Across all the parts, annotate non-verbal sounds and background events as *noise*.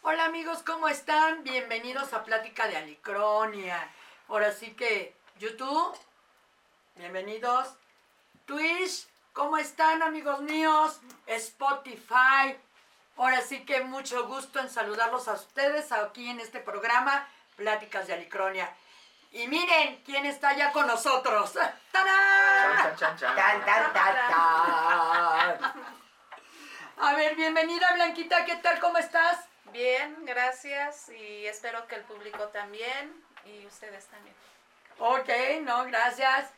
Hola amigos, ¿cómo están? Bienvenidos a Plática de Alicronia. Ahora sí que YouTube, bienvenidos. Twitch, ¿cómo están amigos míos? Spotify. Ahora sí que mucho gusto en saludarlos a ustedes aquí en este programa, Pláticas de Alicronia. Y miren quién está ya con nosotros. *laughs* ¡Tarán! Chan, chan, chan. Tan, tan, tan, tan. *laughs* A ver, bienvenida Blanquita, ¿qué tal? ¿Cómo estás? Bien, gracias y espero que el público también y ustedes también. Ok, no, gracias.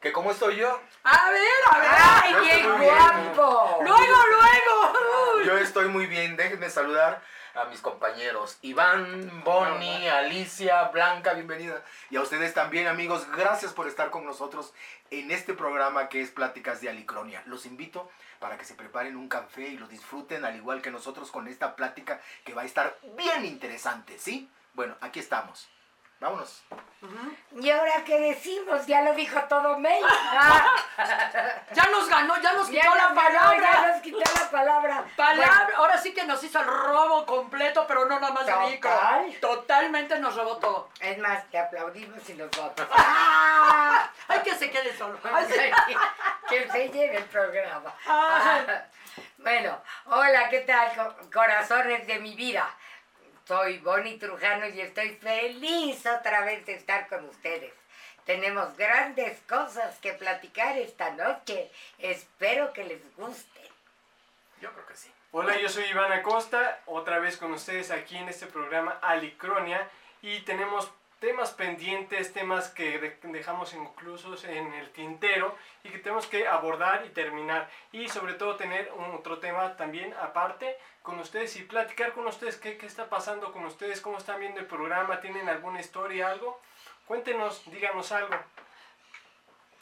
¿Que cómo estoy yo? A ver, a ver. ¡Ay, bien muy bien. guapo! Luego, luego. Yo estoy muy bien. Déjenme saludar a mis compañeros. Iván, Bonnie, Alicia, Blanca, bienvenida. Y a ustedes también, amigos. Gracias por estar con nosotros en este programa que es Pláticas de Alicronia. Los invito para que se preparen un café y lo disfruten al igual que nosotros con esta plática que va a estar bien interesante, ¿sí? Bueno, aquí estamos. Vámonos. ¿Y ahora qué decimos? Ya lo dijo todo May. *laughs* Ya nos ganó, ya nos Ya quitó la nos ganó, Ya palabra. nos quitó la palabra. *laughs* Palabra, ahora sí que nos hizo el robo completo, pero no nada más de Total. micro. Totalmente nos robó todo. Es más, te aplaudimos y nos vamos. *laughs* ¡Ah! Ay, que se quede solo. Que se lleve el programa. Bueno, hola, ¿qué tal, co- corazones de mi vida? Soy Bonnie Trujano y estoy feliz otra vez de estar con ustedes. Tenemos grandes cosas que platicar esta noche. Espero que les guste. Yo creo que sí. Hola, yo soy Iván Acosta, otra vez con ustedes aquí en este programa Alicronia y tenemos temas pendientes, temas que de- dejamos inclusos en el tintero y que tenemos que abordar y terminar y sobre todo tener otro tema también aparte con ustedes y platicar con ustedes qué, qué está pasando con ustedes, cómo están viendo el programa, tienen alguna historia, algo. Cuéntenos, díganos algo.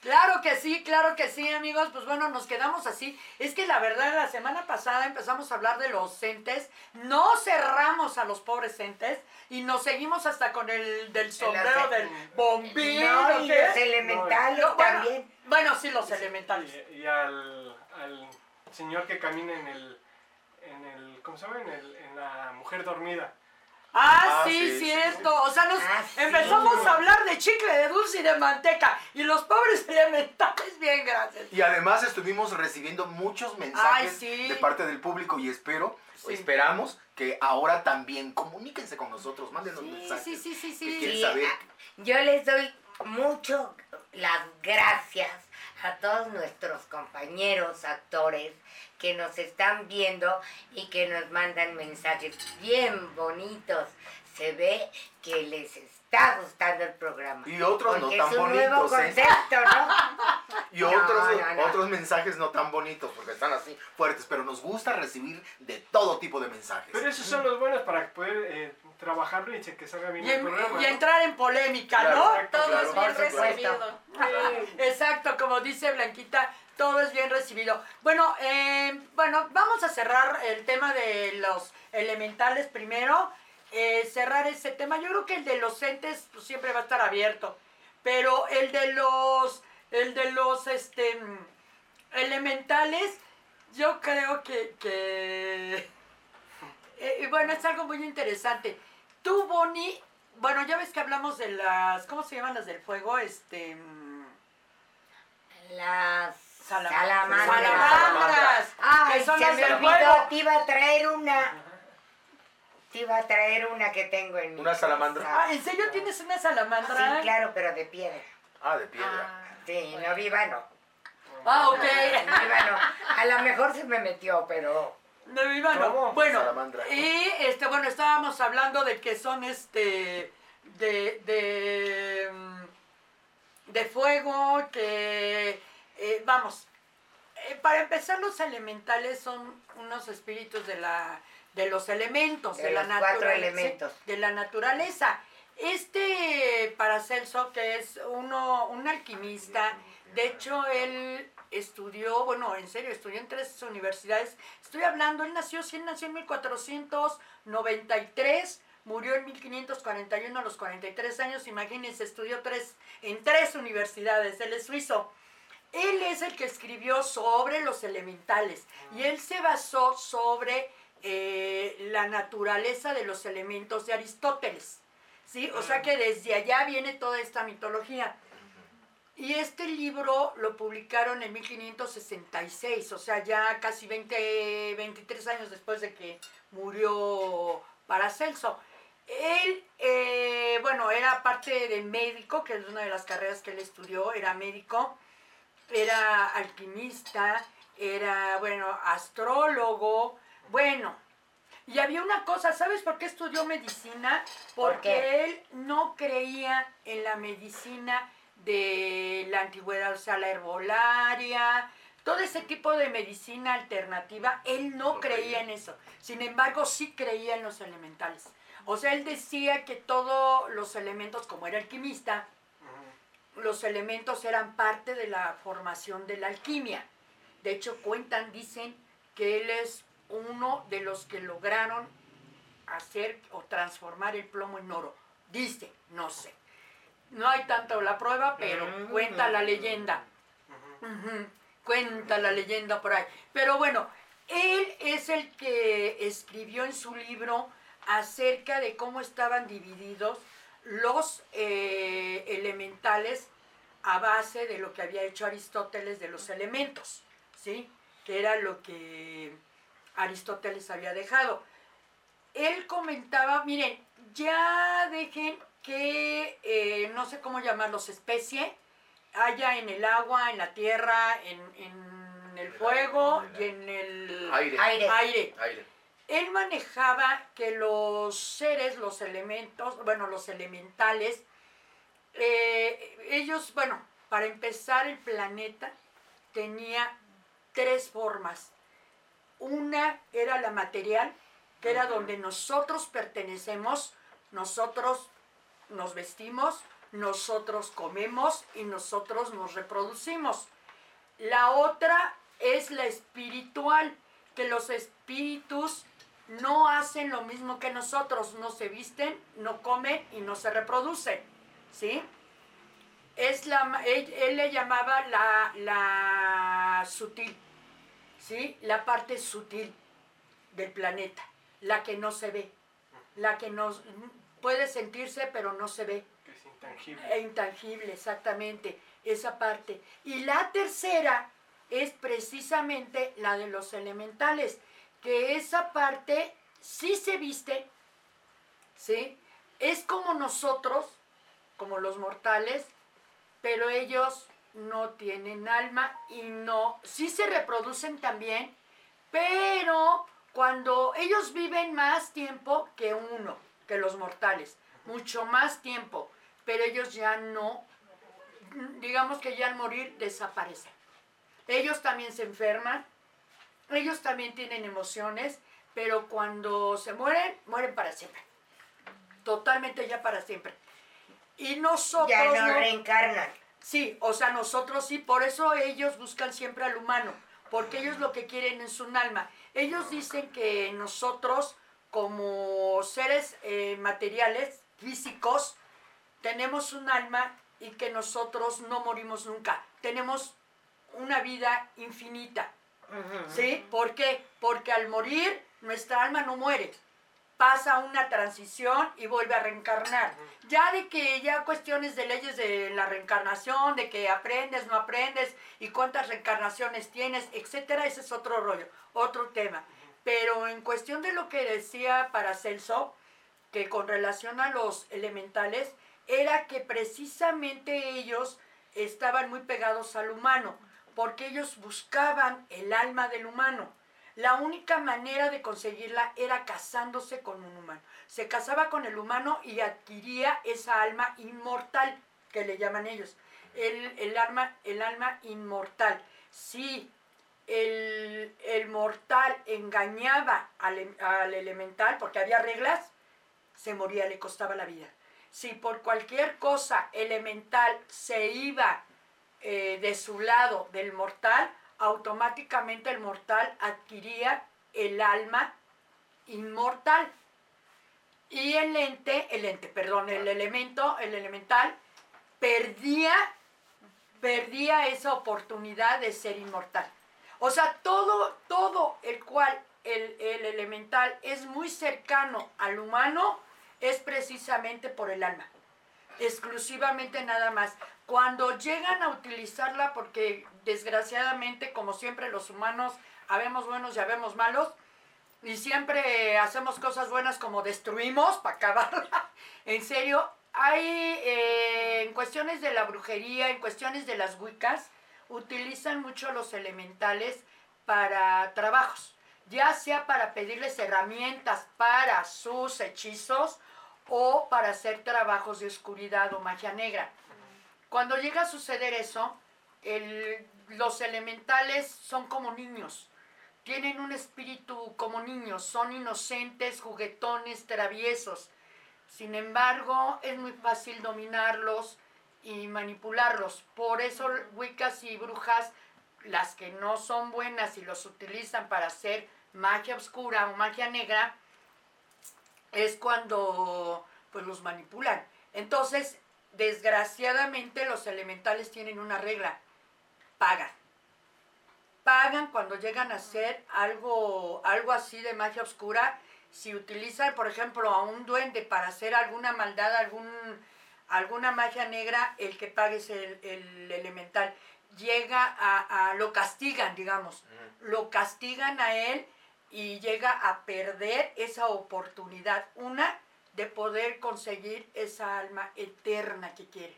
Claro que sí, claro que sí, amigos. Pues bueno, nos quedamos así. Es que la verdad, la semana pasada empezamos a hablar de los entes. No cerramos a los pobres entes y nos seguimos hasta con el del sombrero del bombino. No, y ¿qué? los elementales No, bueno, también. Bueno, sí, los elementales. Y, y al, al señor que camina en el, en el, ¿cómo se llama? En, el, en la mujer dormida. Ah, Ah, sí, sí, sí, cierto. O sea, nos Ah, sí. empezamos a hablar de chicle, de dulce y de manteca. Y los pobres *laughs* elementales, bien, gracias. Y además estuvimos recibiendo muchos mensajes Ay, sí. de parte del público y espero, Sí. esperamos que ahora también comuníquense con nosotros, mándenos Sí, mensajes. sí, sí, sí, Sí, saber. Yo les doy mucho las gracias a todos nuestros compañeros actores que nos están viendo y que nos mandan mensajes bien bonitos. Se ve que les está gustando el programa. Y otros no Porque tan es un nuevo bonitos, ¿eh? concepto, ¿no? *laughs* Y No, otros, no, no. otros mensajes no tan bonitos porque están así fuertes, pero nos gusta recibir de todo tipo de mensajes. Pero esos son los buenos para poder eh, trabajarlo y que salga bien Y, el en- programa. y ¿no? entrar en polémica, Claro, ¿no? exacto, Todo claro. es bien recibido. Exacto, como dice Blanquita, todo es bien recibido. Bueno, eh, bueno, vamos a cerrar el tema de los elementales primero. Eh, cerrar ese tema. Yo creo que el de los entes pues, siempre va a estar abierto. Pero el de los, el de los, este, mm, elementales, yo creo que, que *laughs* eh, bueno, es algo muy interesante. Tú, Bonnie, bueno, ya ves que hablamos de las, ¿cómo se llaman las del fuego? Este... mm, Las Salam- salamandras. Salamandras. Ay, que son se las me olvidó, te iba a traer una. Te iba a traer una que tengo en mi ¿Una salamandra? casa. Ah, ¿en serio tienes una salamandra? Sí, claro, pero de piedra. Ah, de piedra. Sí, no viva no. Ah, ok. No viva no. A lo mejor se me metió, pero. De viva no. ¿Cómo? Bueno, Salamandra. y este, bueno, estábamos hablando de que son este de de mm, de fuego que eh, vamos. eh, para empezar los elementales son unos espíritus de la de los elementos, De de, la naturaleza, elementos. de la naturaleza. Este Paracelso, que es uno, un alquimista, de hecho él estudió, bueno, en serio, estudió en tres universidades. Estoy hablando, él nació, sí, él nació en 1493, murió en 1541 a los 43 años, imagínense, estudió tres, en tres universidades, él es suizo. él es el que escribió sobre los elementales y él se basó sobre eh, la naturaleza de los elementos de Aristóteles. ¿sí? O sea que desde allá viene toda esta mitología. Y este libro lo publicaron en 1566, o sea, ya casi 20, 23 años después de que murió Paracelso. Él, eh, bueno, era parte de médico, que es una de las carreras que él estudió, era médico, era alquimista, era, bueno, astrólogo, bueno. Y había una cosa, ¿sabes por qué estudió medicina? ¿Por Porque él no creía en la medicina de la antigüedad, o sea, la herbolaria, todo ese tipo de medicina alternativa, él no No creía creía. en eso. Sin embargo, sí creía en los elementales. O sea, él decía que todos los elementos, como era alquimista, los elementos eran parte de la formación de la alquimia. De hecho, cuentan, dicen que él es uno de los que lograron hacer o transformar el plomo en oro. Dice, no sé. No hay tanto la prueba, pero cuenta la leyenda. Cuenta la leyenda por ahí. Pero bueno, él es el que escribió en su libro acerca de cómo estaban divididos los eh, elementales a base de lo que había hecho Aristóteles de los elementos, ¿sí? Que era lo que Aristóteles había dejado. Él comentaba, miren, ya dejen que, eh, no sé cómo llamarlos, especie, haya en el agua, en la tierra, en, en el el fuego aire, en el y en el Aire. Aire. aire. Aire. Él manejaba que los seres, los elementos, bueno, los elementales, eh, ellos, bueno, para empezar el planeta tenía tres formas. Una era la material, que era donde nosotros pertenecemos, nosotros nos vestimos, nosotros comemos y nosotros nos reproducimos. La otra es la espiritual, que los espíritus no hacen lo mismo que nosotros, no se visten, no comen y no se reproducen, ¿sí? Es la, él, él le llamaba la, la sutil, ¿sí? La parte sutil del planeta, la que no se ve, la que no puede sentirse pero no se ve. Que es intangible. E intangible, exactamente, esa parte. Y la tercera es precisamente la de los elementales, que esa parte sí se viste, ¿sí? Es como nosotros, como los mortales, pero ellos no tienen alma y no, sí se reproducen también, pero cuando ellos viven más tiempo que uno, que los mortales, mucho más tiempo, pero ellos ya no, digamos que ya al morir desaparecen. Ellos también se enferman, ellos también tienen emociones, pero cuando se mueren, mueren para siempre. Totalmente ya para siempre. Y nosotros Ya no no- reencarnan. Sí, o sea, nosotros sí, por eso ellos buscan siempre al humano, porque ellos lo que quieren es un alma. Ellos dicen que nosotros, como seres eh, materiales, físicos, tenemos un alma y que nosotros no morimos nunca. Tenemos una vida infinita. ¿Sí? ¿Por qué? Porque al morir nuestra alma no muere. Pasa una transición y vuelve a reencarnar. Ya de que ya cuestiones de leyes de la reencarnación, de que aprendes, no aprendes y cuántas reencarnaciones tienes, etcétera, ese es otro rollo, otro tema. Pero en cuestión de lo que decía Paracelso, que con relación a los elementales, era que precisamente ellos estaban muy pegados al humano, porque ellos buscaban el alma del humano. La única manera de conseguirla era casándose con un humano. Se casaba con el humano y adquiría esa alma inmortal, que le llaman ellos. El, el alma, el alma inmortal. Si el, el mortal engañaba al, al elemental, porque había reglas, se moría, le costaba la vida. Si por cualquier cosa elemental se iba eh, de su lado del mortal, automáticamente el mortal adquiría el alma inmortal. Y el ente, el ente, perdón, el elemento, el elemental, perdía, perdía esa oportunidad de ser inmortal. O sea, todo, todo el cual el, el elemental es muy cercano al humano es precisamente por el alma. Exclusivamente nada más. Cuando llegan a utilizarla, porque desgraciadamente, como siempre, los humanos habemos buenos y habemos malos, y siempre hacemos cosas buenas como destruimos para acabarla. *laughs* en serio, hay eh, en cuestiones de la brujería, en cuestiones de las wicas, utilizan mucho los elementales para trabajos, ya sea para pedirles herramientas para sus hechizos o para hacer trabajos de oscuridad o magia negra. Cuando llega a suceder eso, los elementales son como niños, tienen un espíritu como niños, son inocentes, juguetones, traviesos. Sin embargo, es muy fácil dominarlos y manipularlos. Por eso Wiccas y brujas, las que no son buenas y los utilizan para hacer magia oscura o magia negra, es cuando pues los manipulan. Entonces, desgraciadamente los elementales tienen una regla, pagan. Pagan cuando llegan a hacer algo, algo así de magia oscura. Si utilizan, por ejemplo, a un duende para hacer alguna maldad, algún, alguna magia negra, el que pague es el, el elemental. Llega a, a- lo castigan, digamos. Lo castigan a él y llega a perder esa oportunidad. Una, de poder conseguir esa alma eterna que quiere.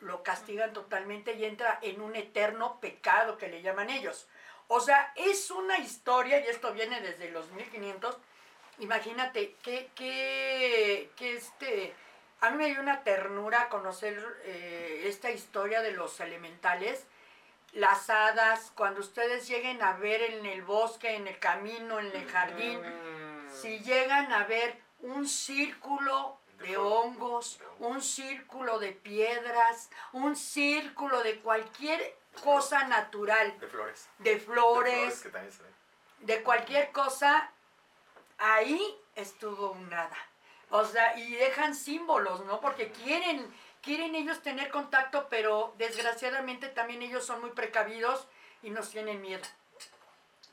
Lo castigan totalmente y entra en un eterno pecado que le llaman ellos. O sea, es una historia, y esto viene desde los 1500. Imagínate que, que, que este. A mí me dio una ternura conocer eh, esta historia de los elementales las hadas, cuando ustedes lleguen a ver en el bosque, en el camino, en el jardín, si llegan a ver un círculo De de hongos, un círculo de piedras, un círculo de cualquier cosa natural, De flores. de De flores, que también se ven. de cualquier cosa, ahí estuvo un hada. O sea, y dejan símbolos, ¿no? Porque quieren, quieren ellos tener contacto, pero desgraciadamente también ellos son muy precavidos y nos tienen miedo.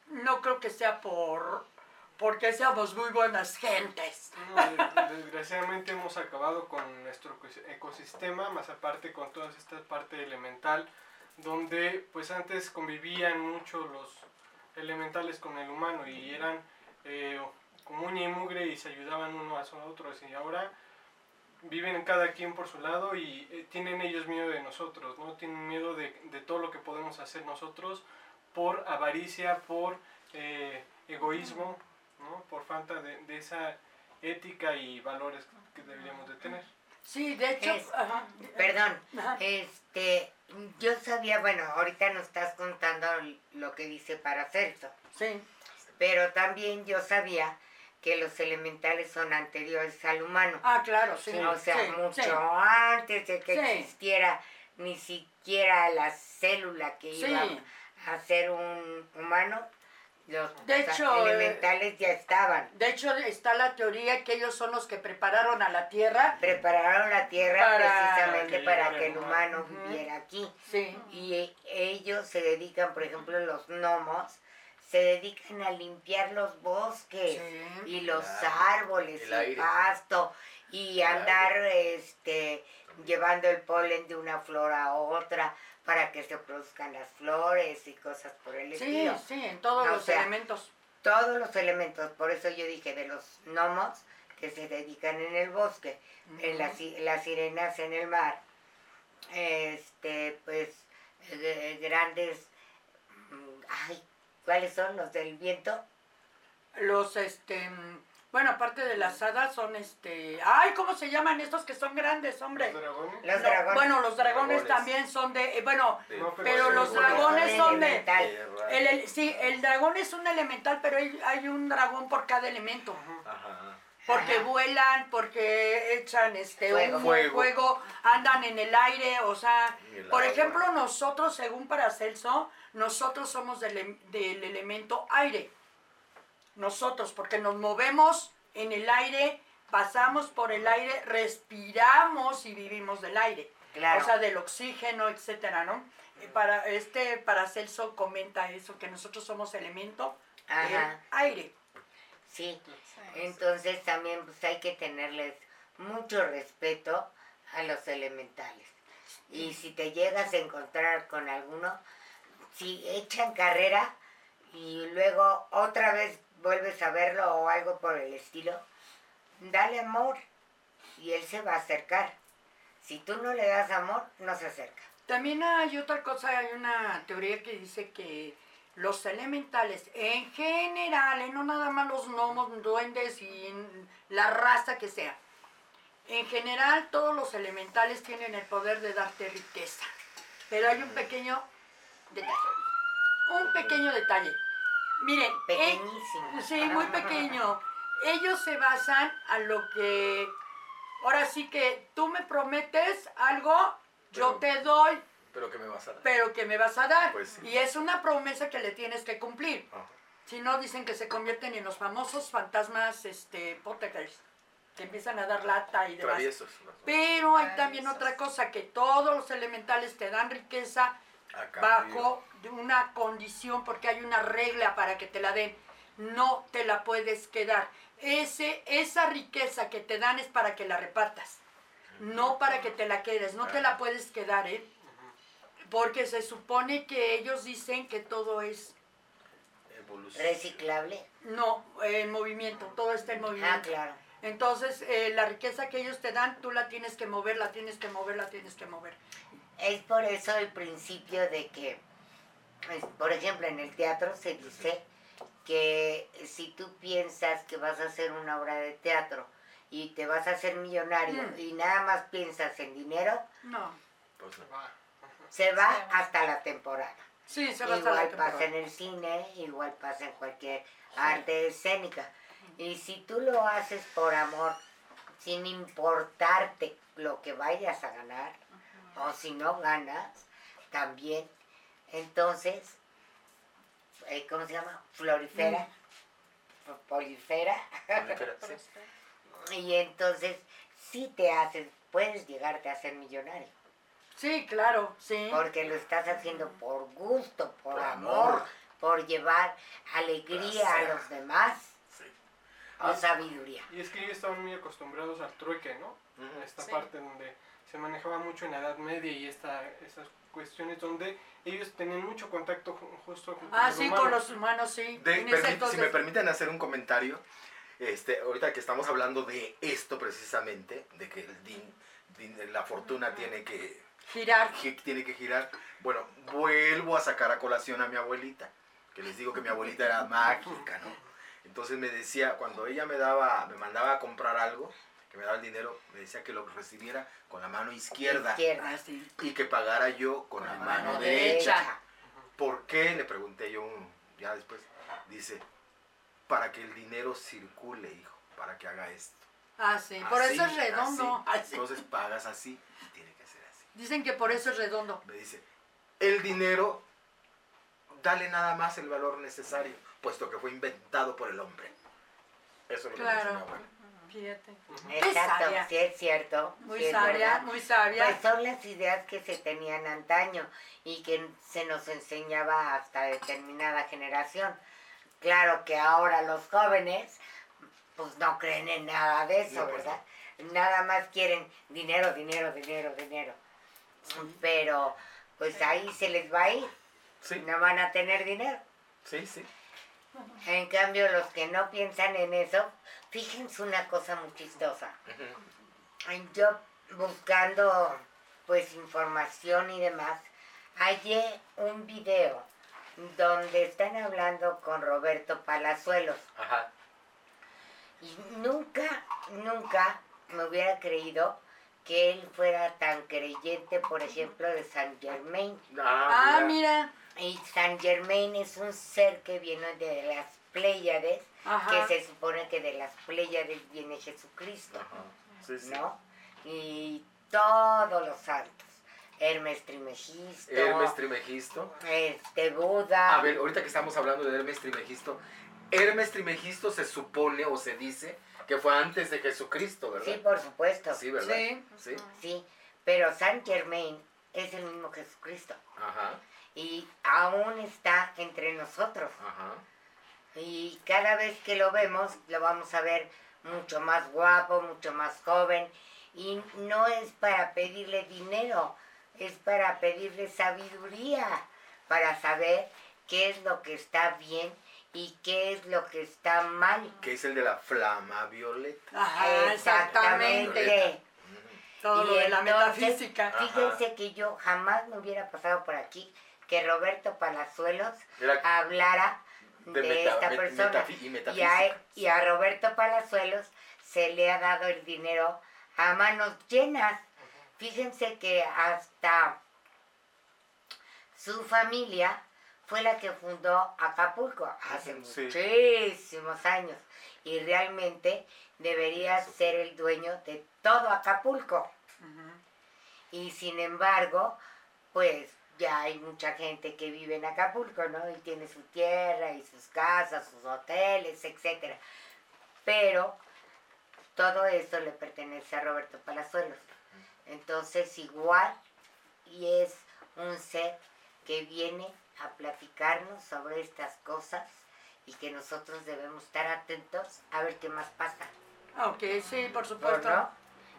No creo que sea por porque seamos muy buenas gentes. Desgraciadamente hemos acabado con nuestro ecos- ecosistema, más aparte con toda esta parte elemental, donde pues antes convivían mucho los elementales con el humano y eran eh, como uña y mugre y se ayudaban uno a otros y ahora viven cada quien por su lado y eh, tienen ellos miedo de nosotros, ¿no? Tienen miedo de, de todo lo que podemos hacer nosotros por avaricia, por eh, egoísmo, ¿no? Por falta de, de esa ética y valores que deberíamos de tener. Sí, de hecho, Es- ajá, Perdón, ajá. este, yo sabía, bueno, ahorita nos estás contando lo que dice Paracelso, sí, pero también yo sabía que los elementales son anteriores al humano. ah, claro, sí, o sea, sí, mucho sí. antes de que Sí. existiera ni siquiera la célula que Sí. iba a ser un humano, los De hecho, elementales ya estaban. De hecho, está la teoría que ellos son los que prepararon a la Tierra. Prepararon la tierra Para- precisamente que para que el humano. viviera aquí. Sí. Y e- ellos se dedican, por ejemplo, los gnomos, se dedican a limpiar los bosques Sí. y los Claro. árboles El y aire. pasto y El andar este llevando el polen de una flor a otra para que se produzcan las flores y cosas por el Sí, estilo. sí, en todos los sea, elementos. Todos los elementos, por eso yo dije de los gnomos que se dedican en el bosque, en las, las sirenas en el mar, este, pues eh, grandes, mm, ay, ¿cuáles son los del viento? Los, este, bueno, aparte de las hadas son, este, ay, ¿cómo se llaman estos que son grandes, hombre? ¿Los dragones? Los No, dragones. Bueno, los dragones, Dragones. también son de, eh, bueno, No, pero los dragones son de, el, el- sí, el dragón es un elemental, pero hay, hay un dragón por cada elemento. Ajá. Porque Ajá. vuelan, porque echan este Fuego. humo, Fuego. fuego, andan en el aire, o sea, por agua. ejemplo, nosotros, según Paracelso, nosotros somos del, em- del elemento aire. Nosotros, porque nos movemos en el aire, pasamos por el aire, respiramos y vivimos del aire. Claro. o sea, del oxígeno, etcétera, ¿no? Eh, Para este Paracelso comenta eso, que nosotros somos elemento del aire. Sí, Sí. entonces también pues hay que tenerles mucho respeto a los elementales. Y si te llegas a encontrar con alguno, si echan carrera y luego otra vez vuelves a verlo o algo por el estilo, dale amor y él se va a acercar. Si tú no le das amor, no se acerca. También hay otra cosa, hay una teoría que dice que los elementales en general, eh, no nada más los gnomos, duendes y la raza que sea, en general todos los elementales tienen el poder de darte riqueza. Pero hay un pequeño detalle. Un pequeño detalle. Miren, eh, Pequeñísimo. Sí, muy pequeño. Ellos se basan a lo que. Ahora sí que tú me prometes algo, yo te doy, Pero que me vas a dar. pero que me vas a dar. Pues sí. Y es una promesa que le tienes que cumplir. Ajá. Si no, dicen que se convierten en los famosos fantasmas este, potecers, que empiezan a dar lata y demás. Traviesos. Pero hay Ay, también otra cosa, que todos los elementales te dan riqueza Bajo de una condición, porque hay una regla para que te la den. No te la puedes quedar. Ese, esa riqueza que te dan es para que la repartas, no para que te la quedes. No te la puedes quedar, ¿eh? Porque se supone que ellos dicen que todo es, Evolución. Reciclable. no, en movimiento, todo está en movimiento. Ah, claro. Entonces, eh, la riqueza que ellos te dan, tú la tienes que mover, la tienes que mover, la tienes que mover. Es por eso el principio de que, pues, por ejemplo, en el teatro se dice que si tú piensas que vas a hacer una obra de teatro y te vas a hacer millonario Mm. y nada más piensas en dinero, No. Pues no. se va Sí. hasta la temporada. Sí, se va a estar la Igual pasa temporada. en el cine, igual pasa en cualquier arte escénica. Y si tú lo haces por amor, sin importarte lo que vayas a ganar, o si no ganas, también, entonces, eh, ¿cómo se llama? Florifera, Mm. polifera, sí. *laughs* y entonces sí te haces, puedes llegarte a ser millonario, Sí, claro, sí. porque lo estás haciendo por gusto, por, Por amor, amor. por llevar alegría a los demás, Sí. o sabiduría. Y es que ellos estaban muy acostumbrados al trueque, ¿no? Esta Sí. parte donde se manejaba mucho en la Edad Media y esta, estas cuestiones donde ellos tenían mucho contacto ju- justo con Ah, el sí, humano. con los humanos, sí. De- permit- entonces- Si me permiten hacer un comentario, este, ahorita que estamos hablando de esto precisamente, de que el din- din- la fortuna tiene que, Girar. gi- tiene que girar, bueno, vuelvo a sacar a colación a mi abuelita, que les digo que mi abuelita era *laughs* mágica, ¿no? Entonces me decía, cuando ella me daba, me mandaba a comprar algo, que me daba el dinero, me decía que lo recibiera con la mano izquierda Izquierda. Ah, sí. y que pagara yo con la mano mano derecha. derecha. ¿Por qué? Le pregunté yo un- ya después. Dice, para que el dinero circule, hijo, para que haga esto. Ah, sí. Por eso es redondo. *laughs* así. Entonces pagas así y tiene que ser así. Dicen que por eso es redondo. Me dice, el dinero, dale nada más el valor necesario, puesto que fue inventado por el hombre. Eso es lo que me dice mi abuela. Fíjate. Exacto, sabia. sí es cierto. Muy sí sabia, muy sabia. Pues son las ideas que se tenían antaño y que se nos enseñaba hasta determinada generación. Claro que ahora los jóvenes pues no creen en nada de eso, No, pues ¿verdad? Nada más quieren dinero, dinero, dinero, dinero. Pero pues ahí se les va a ir, Sí, no van a tener dinero. sí, sí. En cambio, los que no piensan en eso, fíjense una cosa muy chistosa. Yo buscando pues información y demás, hallé un video donde están hablando con Roberto Palazuelos. Ajá. Y nunca, nunca me hubiera creído que él fuera tan creyente, por ejemplo, de San Germain. Ah, mira. Y San Germain es un ser que viene de las Pléyades, Ajá. que se supone que de las Pléyades viene Jesucristo, Ajá. Sí, sí. ¿no? Y todos los santos. Hermes Trimegisto, Hermes Trimegisto. este Buda. A ver, ahorita que estamos hablando de Hermes Trimegisto, Hermes Trimegisto se supone o se dice que fue antes de Jesucristo, ¿verdad? sí, por supuesto. Sí, ¿verdad? Sí. Sí. Sí, Pero San Germain es el mismo Jesucristo Ajá, y aún está entre nosotros. ajá. Y cada vez que lo vemos, lo vamos a ver mucho más guapo, mucho más joven. Y no es para pedirle dinero, es para pedirle sabiduría, para saber qué es lo que está bien y qué es lo que está mal. Que es el de la flama violeta. Ajá, exactamente. Exactamente. Todo lo Y de la entonces, metafísica. Ajá. Fíjense que yo jamás me hubiera pasado por aquí que Roberto Palazuelos Era hablara de, de meta- esta met- persona. y Y a, y a Roberto Palazuelos se le ha dado el dinero a manos llenas. Fíjense que hasta su familia fue la que fundó Acapulco hace Sí. muchísimos años y realmente debería Eso. ser el dueño de todo Acapulco. Y sin embargo, pues ya hay mucha gente que vive en Acapulco, ¿no? Y tiene su tierra y sus casas, sus hoteles, etcétera. Pero todo eso le pertenece a Roberto Palazuelos. Entonces igual y es un ser que viene a platicarnos sobre estas cosas y que nosotros debemos estar atentos a ver qué más pasa. Ok, sí, por ¿o supuesto. no?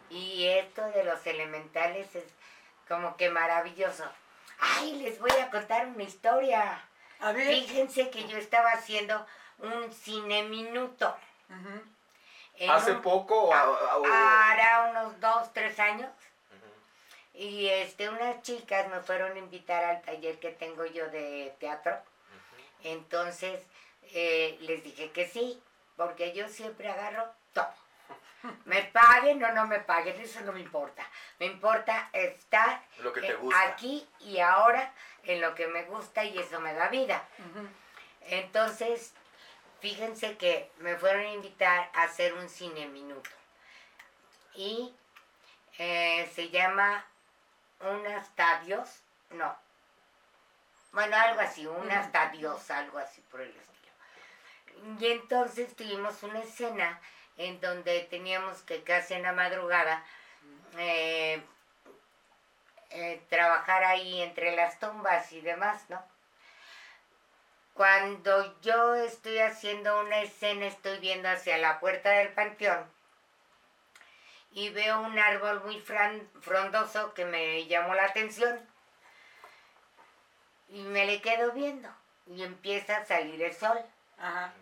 Y esto de los elementales es como que maravilloso. Ay, les voy a contar una historia. A ver. Fíjense que yo estaba haciendo un cine minuto. Hace un- poco. a- a- o- Hará unos dos, tres años. Y este, unas chicas me fueron a invitar al taller que tengo yo de teatro. Entonces eh, les dije que sí, porque yo siempre agarro todo. Me paguen o no me paguen, eso no me importa. Me importa estar Lo que te eh, gusta. aquí y ahora en lo que me gusta y eso me da vida. Entonces, fíjense que me fueron a invitar a hacer un cine minuto. Y eh, se llama Un hasta Dios, no. Bueno, algo así, un hasta Dios, algo así por el estilo. Y entonces tuvimos una escena en donde teníamos que casi en la madrugada eh, eh, trabajar ahí entre las tumbas y demás, ¿no? Cuando yo estoy haciendo una escena, estoy viendo hacia la puerta del panteón y veo un árbol muy frondoso que me llamó la atención y me le quedo viendo y empieza a salir el sol. Ajá.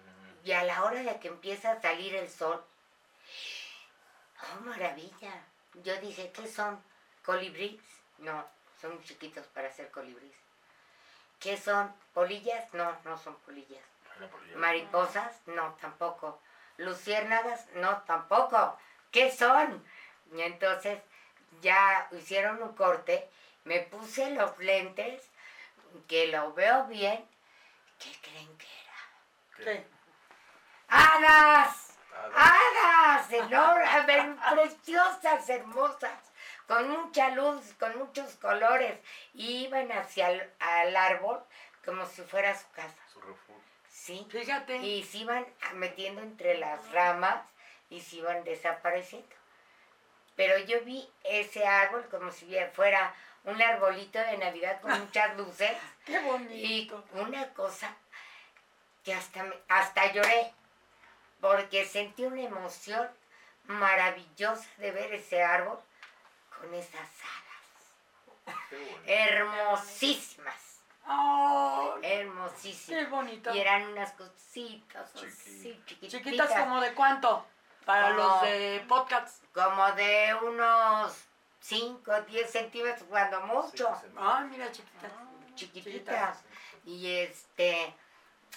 Y a la hora de que empieza a salir el sol, ¡oh, maravilla! Yo dije, ¿qué son? ¿Colibríes? No, son muy chiquitos para ser colibríes. ¿Qué son? ¿Polillas? No, no son polillas. ¿Mariposas? No, tampoco. ¿Luciérnagas? No, tampoco. ¿Qué son? Y entonces ya hicieron un corte, me puse los lentes, que lo veo bien. ¿Qué creen que era? Sí. ¡Hadas! ¡Hadas! Enormes, *laughs* preciosas, hermosas, con mucha luz, con muchos colores. Y iban hacia el al árbol como si fuera su casa. Su refugio. Sí. Fíjate. Y se iban metiendo entre las ramas y se iban desapareciendo. Pero yo vi ese árbol como si fuera un arbolito de Navidad con *laughs* muchas luces. Qué Y bonito. una cosa que hasta, me- hasta lloré, porque sentí una emoción maravillosa de ver ese árbol con esas alas. Qué bueno. Hermosísimas, Oh, qué hermosísimas. bonito. Y eran unas cositas así, Chiqui- chiquititas. Chiquitas como de cuánto? Para Como- los de podcast. como de unos 5, 10 centímetros, cuando mucho. Sí, sí. Ah, mira, chiquitas. chiquititas. Y este,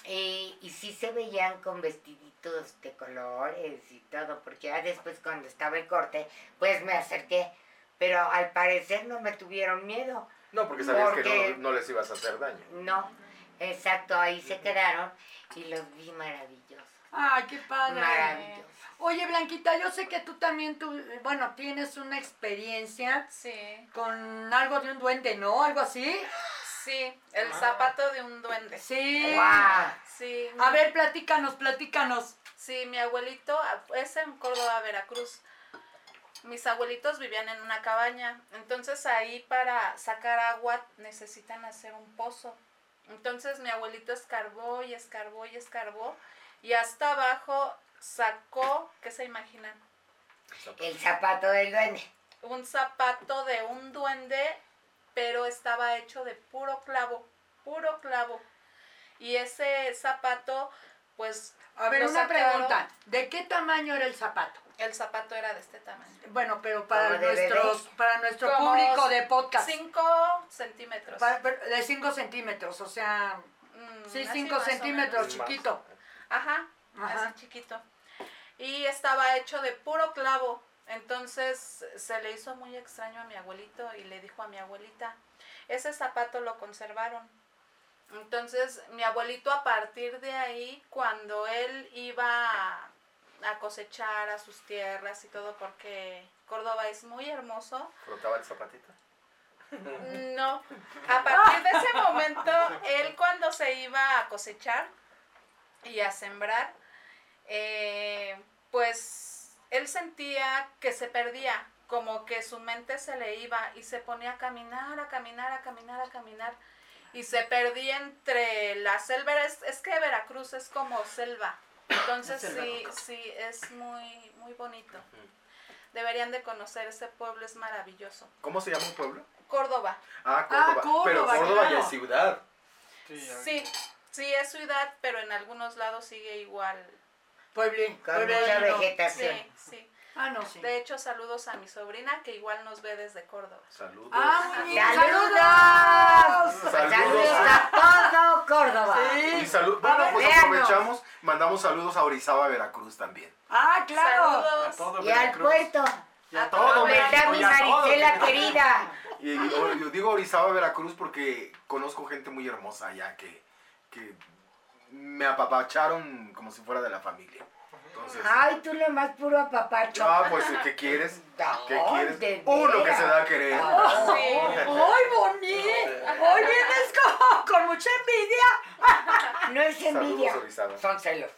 y, y sí se veían con vestiditos de colores y todo, porque ya después cuando estaba el corte, pues me acerqué. Pero al parecer no me tuvieron miedo. No, porque sabías que no, no les ibas a hacer daño. No, exacto, ahí se quedaron y los vi maravillosos. Ay, qué padre. Maravillosos. Oye, Blanquita, yo sé que tú también, tú, bueno, tienes una experiencia Sí, con algo de un duende, ¿no? Algo así. Sí, el zapato de un duende. Sí. ¡Guau! Sí, A ver, platícanos, platícanos. sí, mi abuelito ah, es en Córdoba, Veracruz. mis abuelitos vivían en una cabaña, entonces ahí para sacar agua necesitan hacer un pozo. Entonces mi abuelito escarbó y escarbó y escarbó y hasta abajo sacó, ¿qué se imaginan? El zapato del duende. Un zapato de un duende, pero estaba hecho de puro clavo, puro clavo. Y ese zapato, pues... A ver, una sacaron- pregunta. ¿De qué tamaño era el zapato? El zapato era de este tamaño. Bueno, pero para nuestros, para nuestro Como público de podcast. 5 centímetros. De 5 centímetros, o sea, Mm, sí, así 5 más o centímetros, chiquito. Ajá, Ajá. así chiquito. Y estaba hecho de puro clavo. Entonces se le hizo muy extraño a mi abuelito y le dijo a mi abuelita, ese zapato lo conservaron. Entonces mi abuelito a partir de ahí, cuando él iba a, a cosechar a sus tierras y todo, porque Córdoba es muy hermoso, Frotaba el zapatito. *laughs* no, a partir de ese momento, él cuando se iba a cosechar y a sembrar, eh, pues él sentía que se perdía, como que su mente se le iba y se ponía a caminar, a caminar, a caminar, a caminar. Y se perdía entre la selva. Es, es que Veracruz es como selva. Entonces selva. sí, sí, es muy, muy bonito. Deberían de conocer, ese pueblo es maravilloso. ¿Cómo se llama un pueblo? Córdoba. Ah, Córdoba. Córdoba, Pero Córdoba ya claro. es ciudad. Sí, sí es ciudad, pero en algunos lados sigue igual. Pueblín. Con mucha vegetación. Sí, sí. Ah, no, sí. De hecho, saludos a mi sobrina que igual nos ve desde Córdoba. Saludos. Ah, muy bien. ¡Saludos! ¡Saludos! Saludos a todo Córdoba. Y Sí. salud. A Bueno, ver, pues véanos. aprovechamos, mandamos saludos a Orizaba, Veracruz también. Ah, claro. A Saludos. todo Y al Veracruz. puerto. Y a A todo todo ¿Dónde está México, mi y a México. querida? Y, y- yo yo digo Orizaba, Veracruz porque conozco gente muy hermosa allá que, que me apapacharon como si fuera de la familia. Entonces, Ay, tú nomás puro apapacho. ah, pues, ¿qué quieres? ¿Qué quieres? Uno que se da a querer. Ah. Sí. ¡Ay, bonito! Hoy vienes con, con mucha envidia. No es envidia. Saludos. Son celos.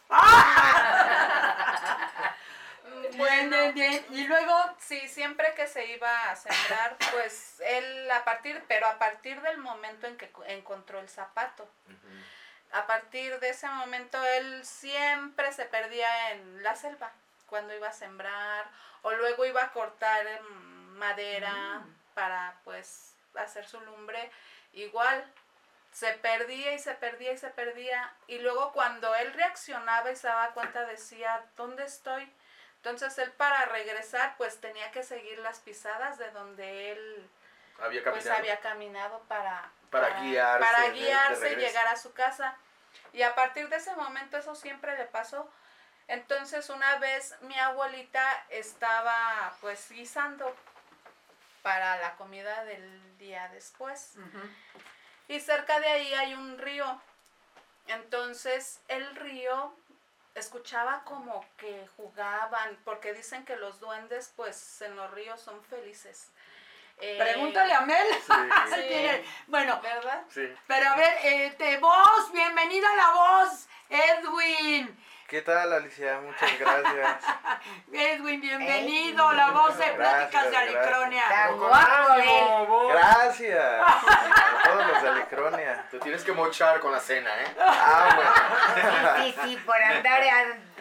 Mm, Bien, bien, bien. Y luego, Sí, siempre que se iba a sembrar, pues él a partir, pero a partir del momento en que co- encontró el zapato. A partir de ese momento él siempre se perdía en la selva cuando iba a sembrar o luego iba a cortar madera para pues hacer su lumbre. Igual se perdía y se perdía y se perdía y luego cuando él reaccionaba y se daba cuenta decía ¿dónde estoy? Entonces él para regresar pues tenía que seguir las pisadas de donde él Había pues había caminado para, Para guiarse para guiarse y llegar a su casa. Y a partir de ese momento eso siempre le pasó. Entonces una vez mi abuelita estaba pues guisando para la comida del día después. Y cerca de ahí hay un río. Entonces el río escuchaba como que jugaban, porque dicen que los duendes pues en los ríos son felices. Eh, pregúntale a Mel. *laughs* Sí. Bueno, ¿Verdad? Sí. pero a ver, este, voz, bienvenida a la voz, Edwin. ¿Qué tal, Alicia? Muchas gracias. *laughs* Edwin, bienvenido, la voz de Pláticas de Alicronia. Guapo. Gracias. A *laughs* todos los de Alicronia. Te tienes que mochar con la cena, ¿eh? Ah, Sí, sí, sí, por andar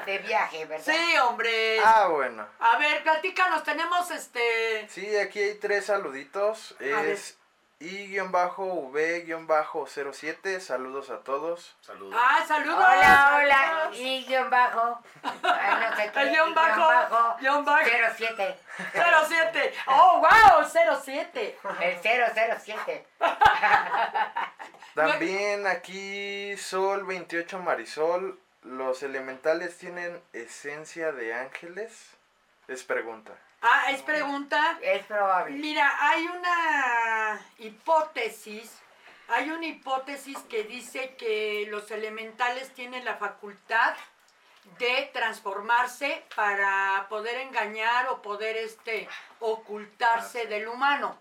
de viaje, ¿verdad? Sí, hombre. bueno. Ah, bueno. A ver, platícanos, tenemos este... Sí, aquí hay tres saluditos. Es I-V-07. Saludos a todos. Saludos. Ah, saludos. Hola, hola. Y guion bajo. Ay, no sé qué. El *laughs* guion bajo, guion bajo. 07. 07. Oh, wow, 07. El 007. *laughs* También aquí Sol 28 Marisol. ¿Los elementales tienen esencia de ángeles? Es pregunta. Ah, es pregunta. Es probable. Mira, hay una hipótesis, hay una hipótesis que dice que los elementales tienen la facultad de transformarse para poder engañar o poder este ocultarse del humano.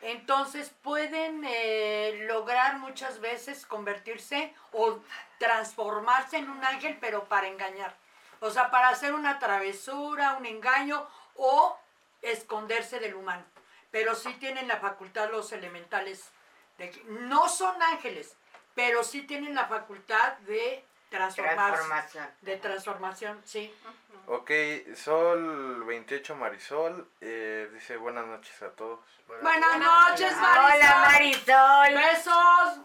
Entonces pueden eh, lograr muchas veces convertirse o transformarse en un ángel, pero para engañar. O sea, para hacer una travesura, un engaño o esconderse del humano, pero sí tienen la facultad los elementales, de, que- no son ángeles, pero sí tienen la facultad de transformarse, Transformación. de transformación, sí. Ok, Sol 28 Marisol eh, dice buenas noches a todos. Buenas noches, Hola Marisol. Marisol. Besos.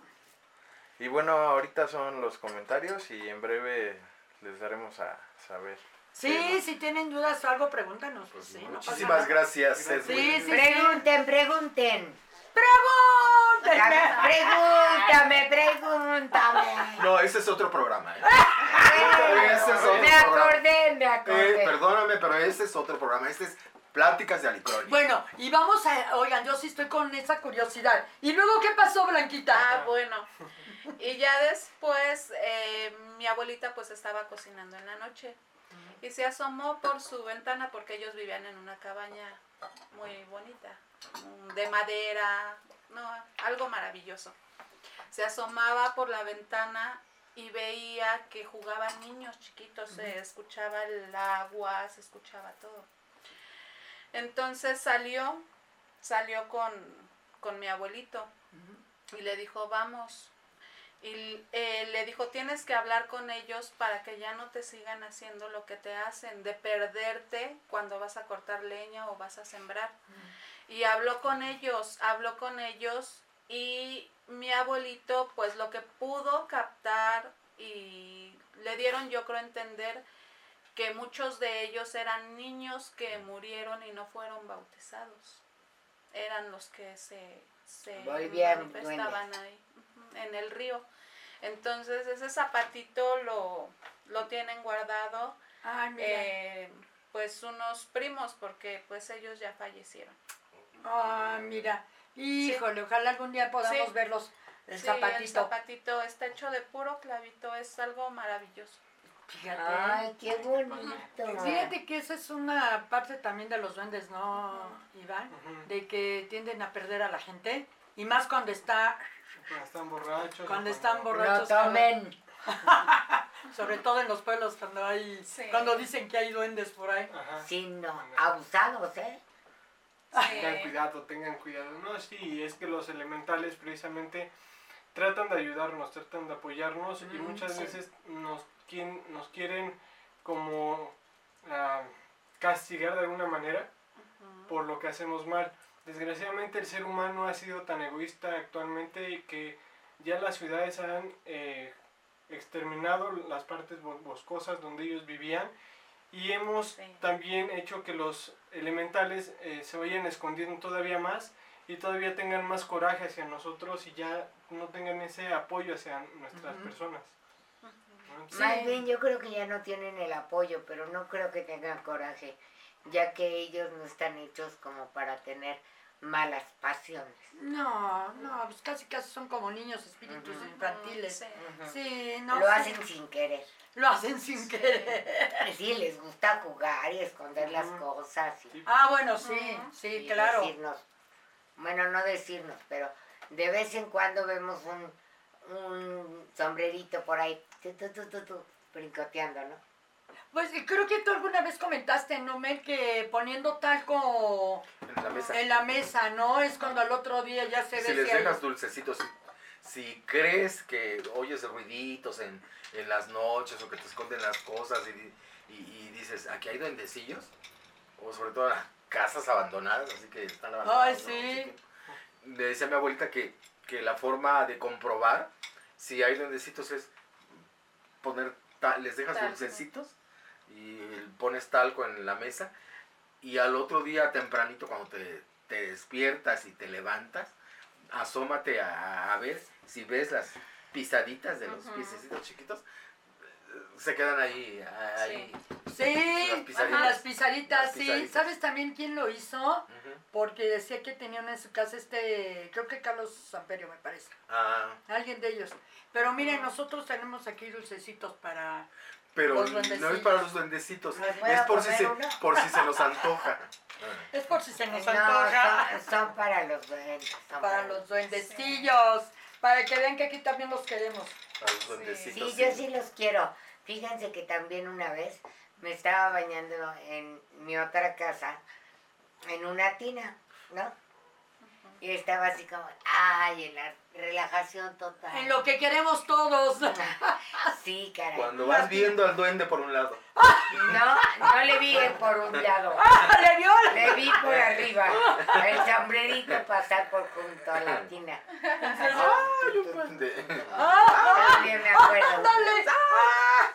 Y bueno, ahorita son los comentarios y en breve les daremos a saber. Sí, si tienen dudas o algo, pregúntanos. Pues sí, no pasa muchísimas nada. gracias. Edwin. Sí, sí, Pregunten, pregunten. Pregúntenme. Pregúntame, pregúntame. No, ese es otro programa. ¿eh? *laughs* Ese es otro Me programa. acordé, me acordé. Eh, perdóname, pero ese es otro programa. Este es Pláticas de Alicronia. Bueno, y vamos a, oigan, yo sí estoy con esa curiosidad. ¿Y luego qué pasó, Blanquita? Ah, bueno. Y ya después eh, mi abuelita pues estaba cocinando en la noche y se asomó por su ventana porque ellos vivían en una cabaña muy bonita, de madera, no, algo maravilloso. Se asomaba por la ventana y veía que jugaban niños chiquitos, se escuchaba el agua, se escuchaba todo. Entonces salió, salió con, con mi abuelito y le dijo, vamos. Y eh, le dijo, tienes que hablar con ellos para que ya no te sigan haciendo lo que te hacen, de perderte cuando vas a cortar leña o vas a sembrar. Y habló con ellos, habló con ellos y mi abuelito pues lo que pudo captar y le dieron yo creo entender que muchos de ellos eran niños que murieron y no fueron bautizados. Eran los que se, se manifestaban ahí en el río. Entonces ese zapatito lo, lo tienen guardado Ay, mira. eh, pues unos primos porque pues ellos ya fallecieron. Ay, mira. Híjole, ojalá algún día podamos Sí. verlos. El Sí, zapatito. el zapatito está hecho de puro clavito, es algo maravilloso. Fíjate. Ay, qué bonito. Fíjate que esa es una parte también de los duendes, ¿no, Iván? De que tienden a perder a la gente. Y más cuando está, Cuando están borrachos. Cuando están No borrachos. tomen. *laughs* sobre todo en los pueblos, cuando hay, Sí. cuando dicen que hay duendes por ahí. Ajá. Sí, no. Abusados, ¿eh? Tengan cuidado, tengan cuidado. No, sí, es que los elementales precisamente tratan de ayudarnos, tratan de apoyarnos y Mm, muchas sí. veces nos, quien, nos quieren como ah, castigar de alguna manera por lo que hacemos mal. Desgraciadamente el ser humano ha sido tan egoísta actualmente que ya las ciudades han eh, exterminado las partes bo- boscosas donde ellos vivían y hemos Sí. también hecho que los elementales eh, se vayan escondiendo todavía más y todavía tengan más coraje hacia nosotros y ya no tengan ese apoyo hacia nuestras personas. ¿no? Sí. Más bien yo creo que ya no tienen el apoyo, pero no creo que tengan coraje, ya que ellos no están hechos como para tener malas pasiones. No, no, pues casi casi son como niños espíritus infantiles. Sí. No. Lo sí. hacen sin querer. Lo hacen sin querer. Sí, les gusta jugar y esconder las cosas y. Ah, bueno, sí, sí, y claro. decirnos, bueno, no decirnos, pero de vez en cuando vemos un, un sombrerito por ahí, tu, tu, tu, tu, tu, brincoteando, ¿no? Pues y creo que tú alguna vez comentaste, ¿no, Mel? Que poniendo talco En la mesa. en la mesa, ¿no? Es cuando al otro día ya se ve si les dejas dulcecitos, si, si crees que oyes ruiditos en, en las noches o que te esconden las cosas y, y- y dices, aquí hay duendecillos, o sobre todo las casas abandonadas, así que están abandonadas. Ay, ¿no? sí. Que le decía a mi abuelita que, que la forma de comprobar si hay duendecitos es poner, ta- les dejas Talco. dulcecitos y pones talco en la mesa y al otro día tempranito cuando te, te despiertas y te levantas, asómate a, a ver si ves las pisaditas de los piececitos chiquitos, se quedan ahí, ahí. Sí, Las pisaditas. ajá, las pisaditas, Las sí. pisaditas. ¿Sabes también quién lo hizo? Porque decía que tenían en su casa este, creo que Carlos Samperio me parece. Ah, Alguien de ellos. Pero miren, nosotros tenemos aquí dulcecitos para... pero no es para los duendecitos, ¿Me puedo es por si, se, por si se nos antoja. Es por si se nos no, antoja. son, son para los duendes. son Para los duendecillos. Para que vean que aquí también los queremos. Para los duendecitos. Sí, yo sí los quiero. Fíjense que también una vez me estaba bañando en mi otra casa en una tina, ¿no? Y estaba así como, ay, en la relajación total. En lo que queremos todos. *laughs* Sí, caray. Cuando vas viendo al duende por un lado. No, no le vi por un lado. *laughs* ¡Ah, le vio! Le vi por arriba. El sombrerito pasar por junto a la tina. De- Todavía me acuerdo.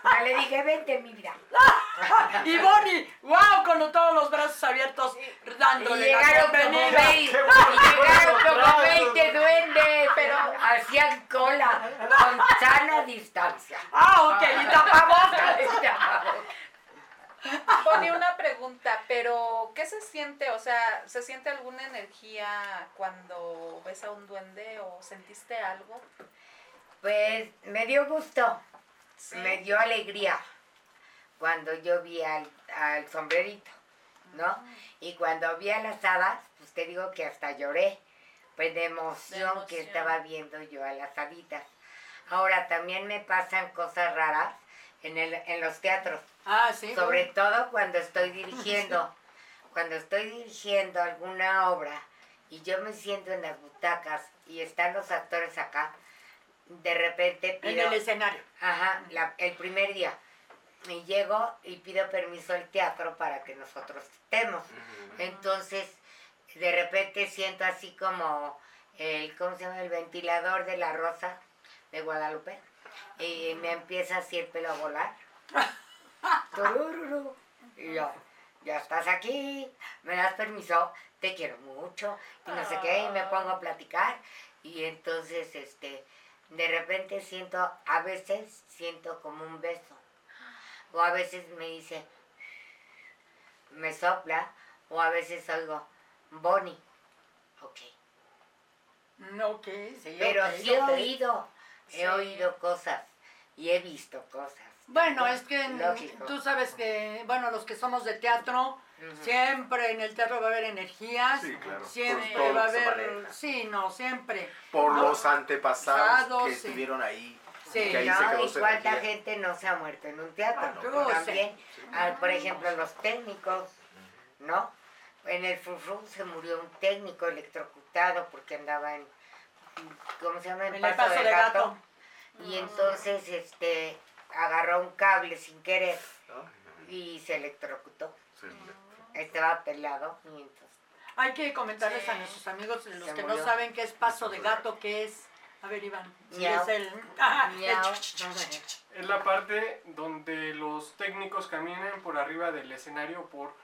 Ya le dije, vente, mi vida. *laughs* Y Bonnie, wow, con todos los brazos abiertos, Y dándole la llegaron como bienvenida. 20, Qué bueno, y llegaron como brazos. 20 duendes, pero hacían cola con sana distancia. Ah, ok, y tapabocas. *laughs* Bonnie, una pregunta, pero ¿qué se siente? O sea, ¿se siente alguna energía cuando ves a un duende o sentiste algo? Pues me dio gusto, Sí. me dio alegría cuando yo vi al, al sombrerito, ¿no? Y cuando vi a las hadas, pues te digo que hasta lloré, pues de emoción, De que estaba viendo yo a las haditas. Ahora también me pasan cosas raras en, el, en los teatros. Ah, sí. Sobre todo cuando estoy *laughs* dirigiendo. Cuando estoy dirigiendo alguna obra y yo me siento en las butacas y están los actores acá, de repente En el escenario. Ajá, la- el primer día. Y llego y pido permiso al teatro para que nosotros estemos. Entonces, de repente siento así como el, ¿cómo se llama? El ventilador de la rosa de Guadalupe. Y me empieza así el pelo a volar. Y yo, ya estás aquí, me das permiso, te quiero mucho, y no sé qué, y me pongo a platicar. Y entonces, este, de repente siento, a veces siento como un beso. O a veces me dice, me sopla, o a veces oigo, Bonnie. Ok. Mm, Ok, sí. Pero sí he oído, he Sí. oído cosas y he visto cosas. Bueno, es que Lógico. tú sabes que, bueno, los que somos de teatro, siempre en el teatro va a haber energías. Sí, claro. Siempre Por todo va a que haber. Sí, no, siempre. Por No. los antepasados Pasados, que sí. estuvieron ahí. Sí, que ahí No, se y cuánta energía. gente no se ha muerto en un teatro. Ah, no. También, ah, por ejemplo, los técnicos, ¿no? En el Frufru se murió un técnico electrocutado porque andaba en, ¿cómo se llama? En el paso de gato. Y entonces, este, agarró un cable sin querer y se electrocutó. Sí. Estaba pelado y entonces, Hay que comentarles a nuestros amigos, los Se que no saben qué es paso de gato, qué es. A ver, Iván. si es el. ah, el Es la parte donde los técnicos caminan por arriba del escenario, por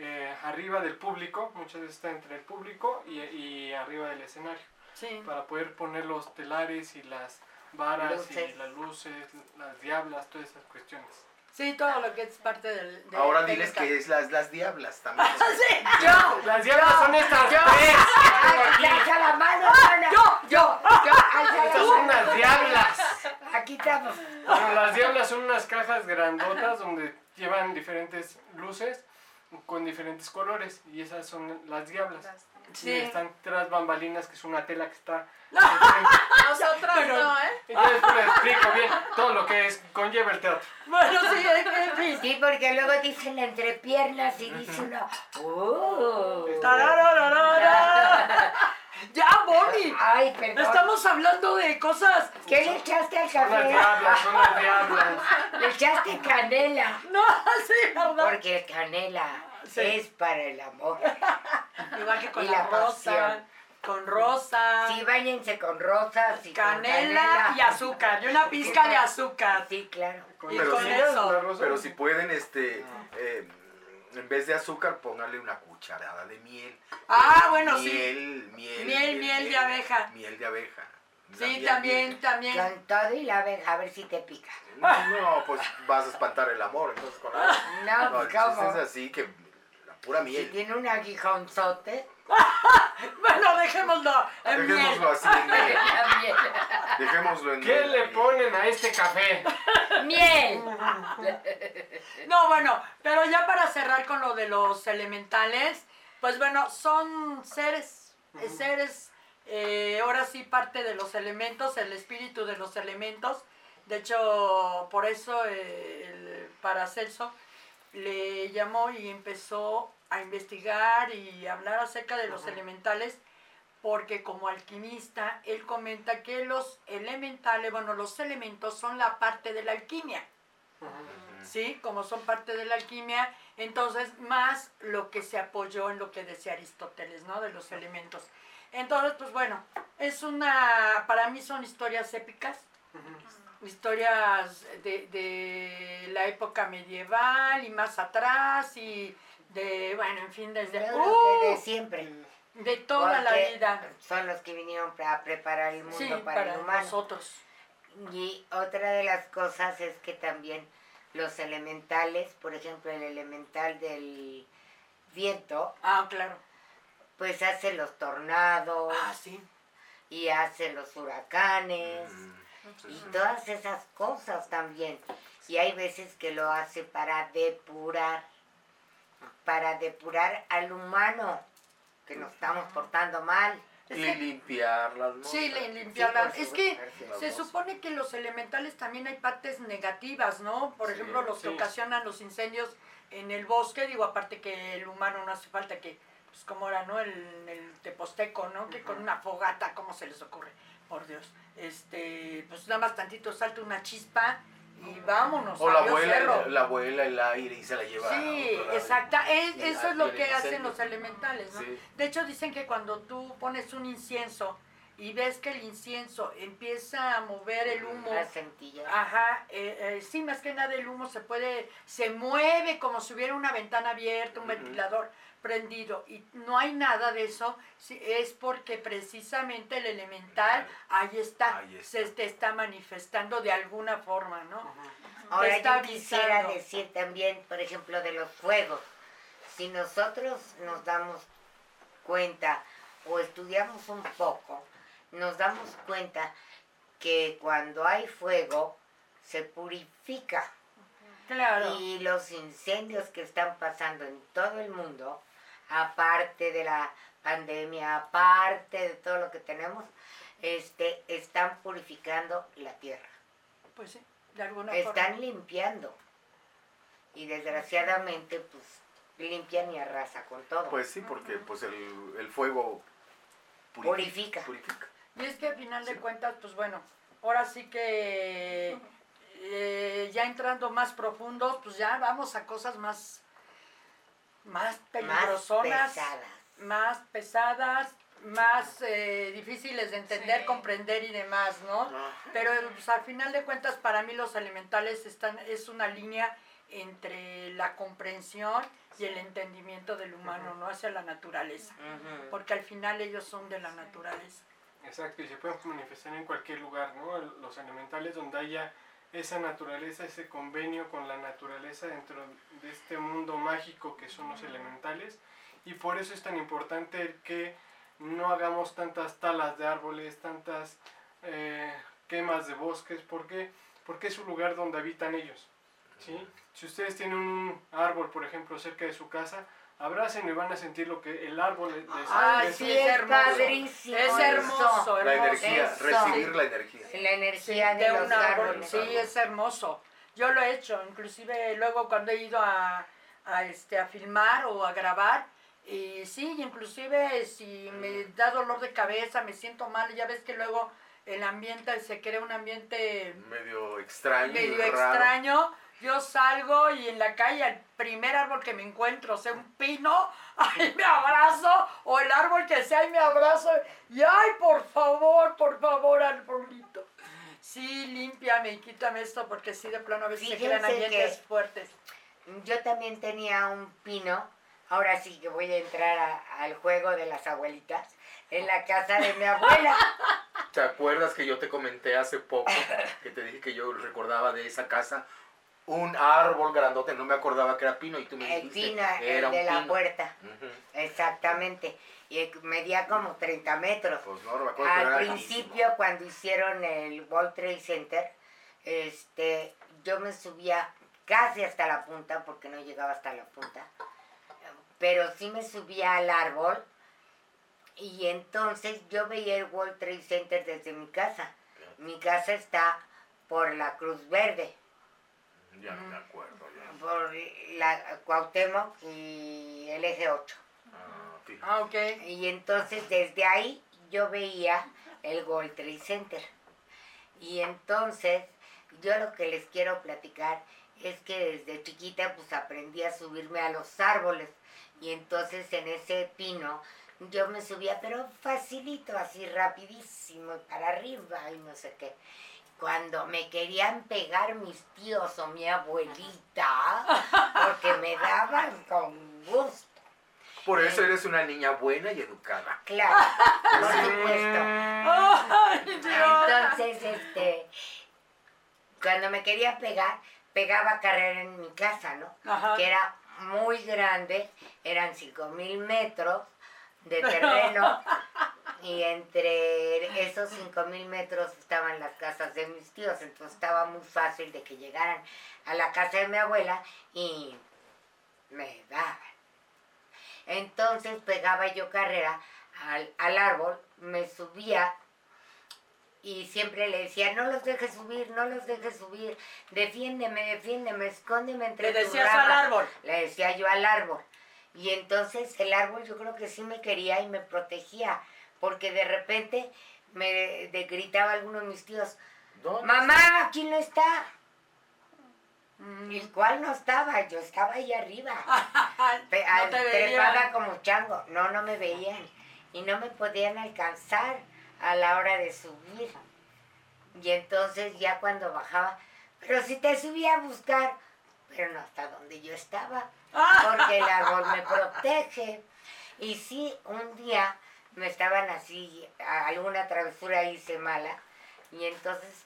eh, arriba del público, muchas veces está entre el público y, y arriba del escenario, Sí. para poder poner los telares y las varas Luces. y las luces, las diablas, todas esas cuestiones. Sí, todo lo que es parte del. de Ahora diles que es las, las diablas también. *laughs* Sí, Yo, Las diablas son estas yo. tres. Alza la mano, hermana. yo, yo, yo, alza Estas la son unas diablas. Aquí estamos. Bueno, las diablas son unas cajas grandotas donde llevan diferentes luces con diferentes colores y esas son las diablas. Sí. Y están tras bambalinas que es una tela que está. *laughs* Nosotras Pero- no, ¿eh? Y yo después les explico bien todo lo que es, conlleva el teatro. Bueno, sí, en fin. Sí, porque luego dicen entre piernas y dice uno, ¡Oh! *laughs* Ya, Bonnie. Ay, perdón. Estamos hablando de cosas. ¿Qué le echaste al Son las café? diablas, son las diablas. Le echaste canela. No, *laughs* sí, ¿verdad? Porque el canela Sí. es para el amor. Igual que con Y la, la rosa. Con rosa. Sí, bañense con rosas y con canela canela. y azúcar. Y una pizca de azúcar. Sí, claro. Y Pero con eso. rosa- Pero si pueden, este, eh, en vez de azúcar, pónganle una cucharada de miel. Ah, Eh, bueno, sí. miel, Miel, Miel, miel de abeja. Miel de abeja. La Sí, miel, también, miel. también. Con todo y la abeja, a ver si te pica. No, pues vas a espantar el amor, entonces con la... No, *laughs* No, pues chiste cómo. es así que la pura Si miel. tiene un aguijonzote. *laughs* Bueno, dejémoslo en miel. Dejémoslo así en *laughs* miel. Miel. Dejémoslo en ¿Qué miel. le ponen a este café? Miel. No, bueno, pero ya para cerrar con lo de los elementales, pues bueno, son seres, eh, seres, eh, ahora sí parte de los elementos, el espíritu de los elementos. De hecho, por eso eh, el Paracelso le llamó y empezó a investigar y hablar acerca de los elementales porque como alquimista él comenta que los elementales, bueno, los elementos son la parte de la alquimia. ¿Sí? Como son parte de la alquimia, entonces más lo que se apoyó en lo que decía Aristóteles, ¿no? De los elementos. Entonces, pues bueno, es una, para mí son historias épicas, historias de, de la época medieval y más atrás y de, bueno, en fin, desde... ¡Uh! siempre. de toda la vida. Son los que vinieron a preparar el mundo Sí, para, para el humano. nosotros. Y otra de las cosas es que también los elementales, por ejemplo, el elemental del viento, Ah, claro. pues hace los tornados Ah, sí. y hace los huracanes Mm, y sí. todas esas cosas también. Y hay veces que lo hace para depurar, para depurar al humano, que nos estamos portando mal. Es Y que- limpiar las Sí, limpiarlas. Sí, es que se supone que los elementales también hay partes negativas, ¿no? Por Sí, ejemplo, los que sí. ocasionan los incendios en el bosque, digo, aparte que el humano no hace falta que, pues como era, ¿no? El, el teposteco, ¿no? Que con una fogata, ¿cómo se les ocurre? Por Dios. Este, pues nada más tantito salta una chispa y vámonos. O la abuela, cerro. la abuela el aire y se la lleva. a Sí, exacta. Es- eso es lo que hacen los elementales, ¿no? Sí. De hecho, dicen que cuando tú pones un incienso y ves que el incienso empieza a mover el humo, Las centillas. ajá, eh, eh, sí, más que nada el humo se puede, se mueve como si hubiera una ventana abierta, un ventilador prendido y no hay nada de eso, es porque precisamente el elemental ahí está, Ahí está. se te está manifestando de alguna forma, ¿no? Ahora está yo quisiera avisando. decir también, por ejemplo, de los fuegos. Si nosotros nos damos cuenta o estudiamos un poco, nos damos cuenta que cuando hay fuego se purifica Claro. y los incendios que están pasando en todo el mundo, aparte de la pandemia, aparte de todo lo que tenemos, este, están purificando la tierra Pues sí, de alguna forma. están limpiando. Y desgraciadamente, pues, limpian y arrasa con todo. Pues sí, porque pues el, el fuego Purifica. purifica. Y es que al final de cuentas, pues bueno, ahora sí que eh, ya entrando más profundos, pues ya vamos a cosas más, más más peligrosonas, pesadas. más pesadas, más eh, difíciles de entender, Sí. comprender y demás, ¿no? Pero pues, al final de cuentas, para mí los elementales están, es una línea entre la comprensión y el entendimiento del humano, ¿no? Hacia la naturaleza. Porque al final ellos son de la naturaleza. Exacto, y se pueden manifestar en cualquier lugar, ¿no? Los elementales donde haya esa naturaleza, ese convenio con la naturaleza dentro de este mundo mágico que son los elementales. Y por eso es tan importante que no hagamos tantas talas de árboles, tantas eh, quemas de bosques, ¿por qué? Porque es un lugar donde habitan ellos. ¿sí? Si ustedes tienen un árbol, por ejemplo, cerca de su casa, abracen y van a sentir lo que el árbol les, les- Ay, les- sí, es es hermoso. Es hermoso, La hermoso. energía, Eso. recibir la energía. La Sí, energía de, de los un árbol. árboles. Sí, es hermoso. Yo lo he hecho, inclusive luego cuando he ido a, a, este, a filmar o a grabar, y sí, inclusive si me da dolor de cabeza, me siento mal, ya ves que luego el ambiente se crea un ambiente Medio extraño. medio raro. extraño. Yo salgo y en la calle, el primer árbol que me encuentro, sea un pino, *laughs* ahí me abrazo, o el árbol que sea, ahí me abrazo, y ay, por favor, por favor, arbolito. Sí, límpiame y quítame esto, porque sí, de plano a veces se crean Fíjense ambientes que- fuertes. Yo también tenía un pino. Ahora sí que voy a entrar a- al juego de las abuelitas. En la casa de mi abuela. *laughs* ¿Te acuerdas que yo te comenté hace poco que te dije que yo recordaba de esa casa un árbol grandote? No me acordaba que era pino y tú me El dijiste pino, el era de un la pino. puerta. Exactamente. Y medía como 30 metros. Pues no, no me acuerdo. Al era principio, cuando hicieron el World Trade Center, este, yo me subía casi hasta la punta, porque no llegaba hasta la punta, pero sí me subía al árbol y entonces yo veía el World Trade Center desde mi casa. Mi casa está por la Cruz Verde. Ya me acuerdo. Ya. por la Cuauhtémoc y el eje 8. Ah. Ah, ok. Y entonces desde ahí yo veía el World Trade Center. Y entonces yo lo que les quiero platicar es que desde chiquita pues aprendí a subirme a los árboles. Y entonces en ese pino yo me subía, pero facilito, así rapidísimo, y para arriba y no sé qué. Cuando me querían pegar mis tíos o mi abuelita, porque me daban con gusto. Por eso eres una niña buena y educada. Claro, por supuesto. Entonces, este, cuando me quería pegar, pegaba carrera en mi casa, ¿no? Ajá. Que era muy grande, eran cinco mil metros de *laughs* terreno y entre esos cinco mil metros estaban las casas de mis tíos, entonces estaba muy fácil de que llegaran a la casa de mi abuela y me daban. Entonces pegaba yo carrera al, al árbol, me subía y siempre le decía, no los dejes subir, no los dejes subir, defiéndeme, defiéndeme, escóndeme entre Le decías al ramas". árbol. Le decía yo al árbol. Y entonces el árbol yo creo que sí me quería y me protegía, porque de repente me de- gritaba alguno de mis tíos, ¿Dónde mamá, aquí no está. El cual no estaba, yo estaba ahí arriba. *laughs* Pe- No trepada como chango. No, no me veían. Y no me podían alcanzar a la hora de subir. Y entonces ya cuando bajaba, pero si te subía a buscar, pero no hasta donde yo estaba, porque el árbol me protege. Y sí, un día me estaban así, alguna travesura hice mala, y entonces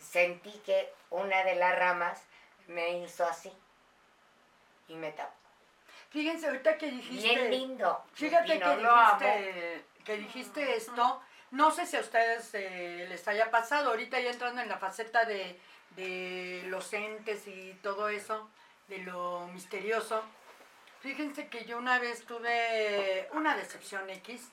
sentí que una de las ramas me hizo así y me tapó. Fíjense, ahorita que dijiste... Bien lindo. Fíjate que dijiste, que dijiste esto, no sé si a ustedes eh, les haya pasado, ahorita ya entrando en la faceta de, de los entes y todo eso, de lo misterioso. Fíjense que yo una vez tuve una decepción X,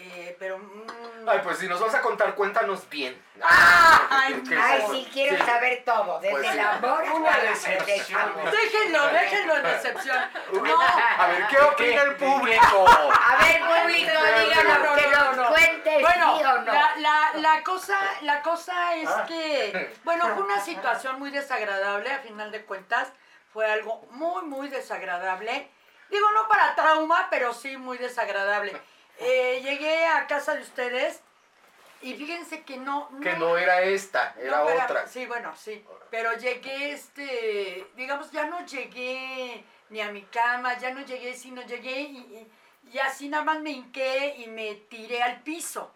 eh, pero... mm, Ay, pues si nos vas a contar, cuéntanos bien. Ay, ¿qué- qué- Ay, cómo- sí, quiero sí. saber todo, desde Pues sí. el amor Una decepción. Déjenlo, déjenlo en decepción. No, A ver, ¿qué opina el público? A ver, público, No, díganos no, que no, nos no. cuentes, Bueno, sí o no. la, la, la cosa, la cosa es Ah. que, bueno, fue una situación muy desagradable, a final de cuentas, fue algo muy, muy desagradable. Digo, no para trauma, pero sí muy desagradable. Eh, llegué a casa de ustedes y fíjense que no... Que no era esta, era no, otra. Sí, bueno, sí. Pero llegué, este, digamos, ya no llegué ni a mi cama, ya no llegué, sino llegué y, así nada más me hinqué y me tiré al piso.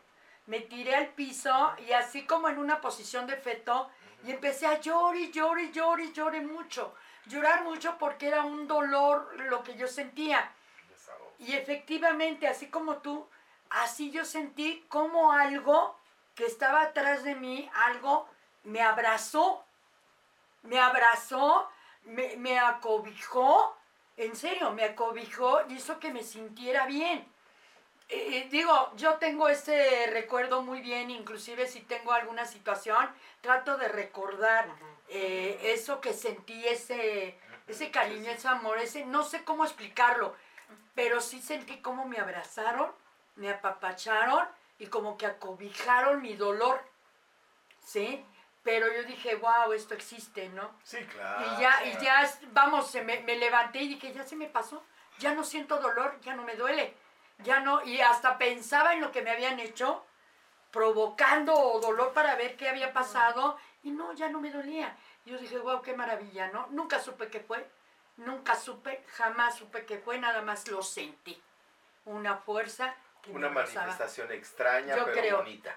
Me tiré al piso y así como en una posición de feto y empecé a llorar y llorar y llorar y lloré mucho. Llorar mucho porque era un dolor lo que yo sentía. Y efectivamente, así como tú, así yo sentí como algo que estaba atrás de mí, algo me abrazó, me abrazó, me, me acobijó, en serio, me acobijó y hizo que me sintiera bien. Eh, eh, digo, yo tengo ese recuerdo muy bien, inclusive si tengo alguna situación, trato de recordar eh, eso que sentí, ese, ese cariño, ese amor, ese, no sé cómo explicarlo, pero sí sentí como me abrazaron, me apapacharon y como que acobijaron mi dolor, ¿sí? Pero yo dije, wow, esto existe, ¿no? Sí, claro. Y ya, y ya, vamos, se me, me levanté y dije, ya se me pasó, ya no siento dolor, ya no me duele, ya no, y hasta pensaba en lo que me habían hecho, provocando dolor para ver qué había pasado, y no, ya no me dolía. Yo dije, wow, qué maravilla, ¿no? Nunca supe qué fue, nunca supe, jamás supe qué fue, nada más lo sentí. Una fuerza que Una manifestación extraña, Yo pero creo. bonita.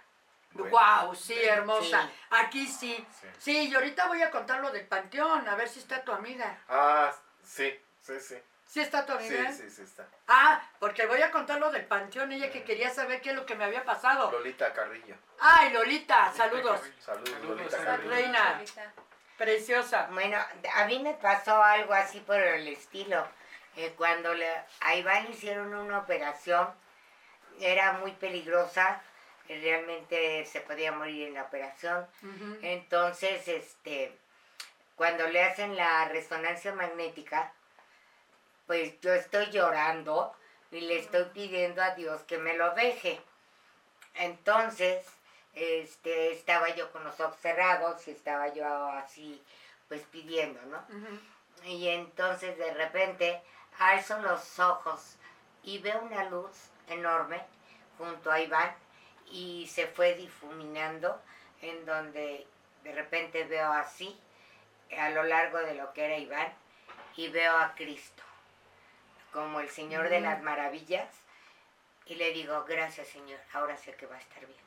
Bueno. Wow, sí, hermosa. Sí. Aquí sí. Sí. Sí, y ahorita voy a contar lo del panteón, a ver si está tu amiga. Ah, sí, sí, sí. ¿Sí está tu Sí, amiga? sí, sí está. Ah, porque voy a contar lo del panteón, ella que quería saber qué es lo que me había pasado. Lolita Carrillo. Ay, Lolita, saludos. Saludos, Saludos, Lolita. Carrillo. Reina. Ahorita. Preciosa. Bueno, a mí me pasó algo así por el estilo. Eh, cuando le, a Iván hicieron una operación, era muy peligrosa, eh, realmente se podía morir en la operación. Entonces, este, cuando le hacen la resonancia magnética, pues yo estoy llorando y le estoy pidiendo a Dios que me lo deje. Entonces, este, estaba yo con los ojos cerrados y estaba yo así, pues pidiendo, ¿no? Y entonces de repente alzo los ojos y veo una luz enorme junto a Iván y se fue difuminando en donde de repente veo así a lo largo de lo que era Iván y veo a Cristo como el Señor de Mm. las maravillas y le digo gracias Señor ahora sé que va a estar bien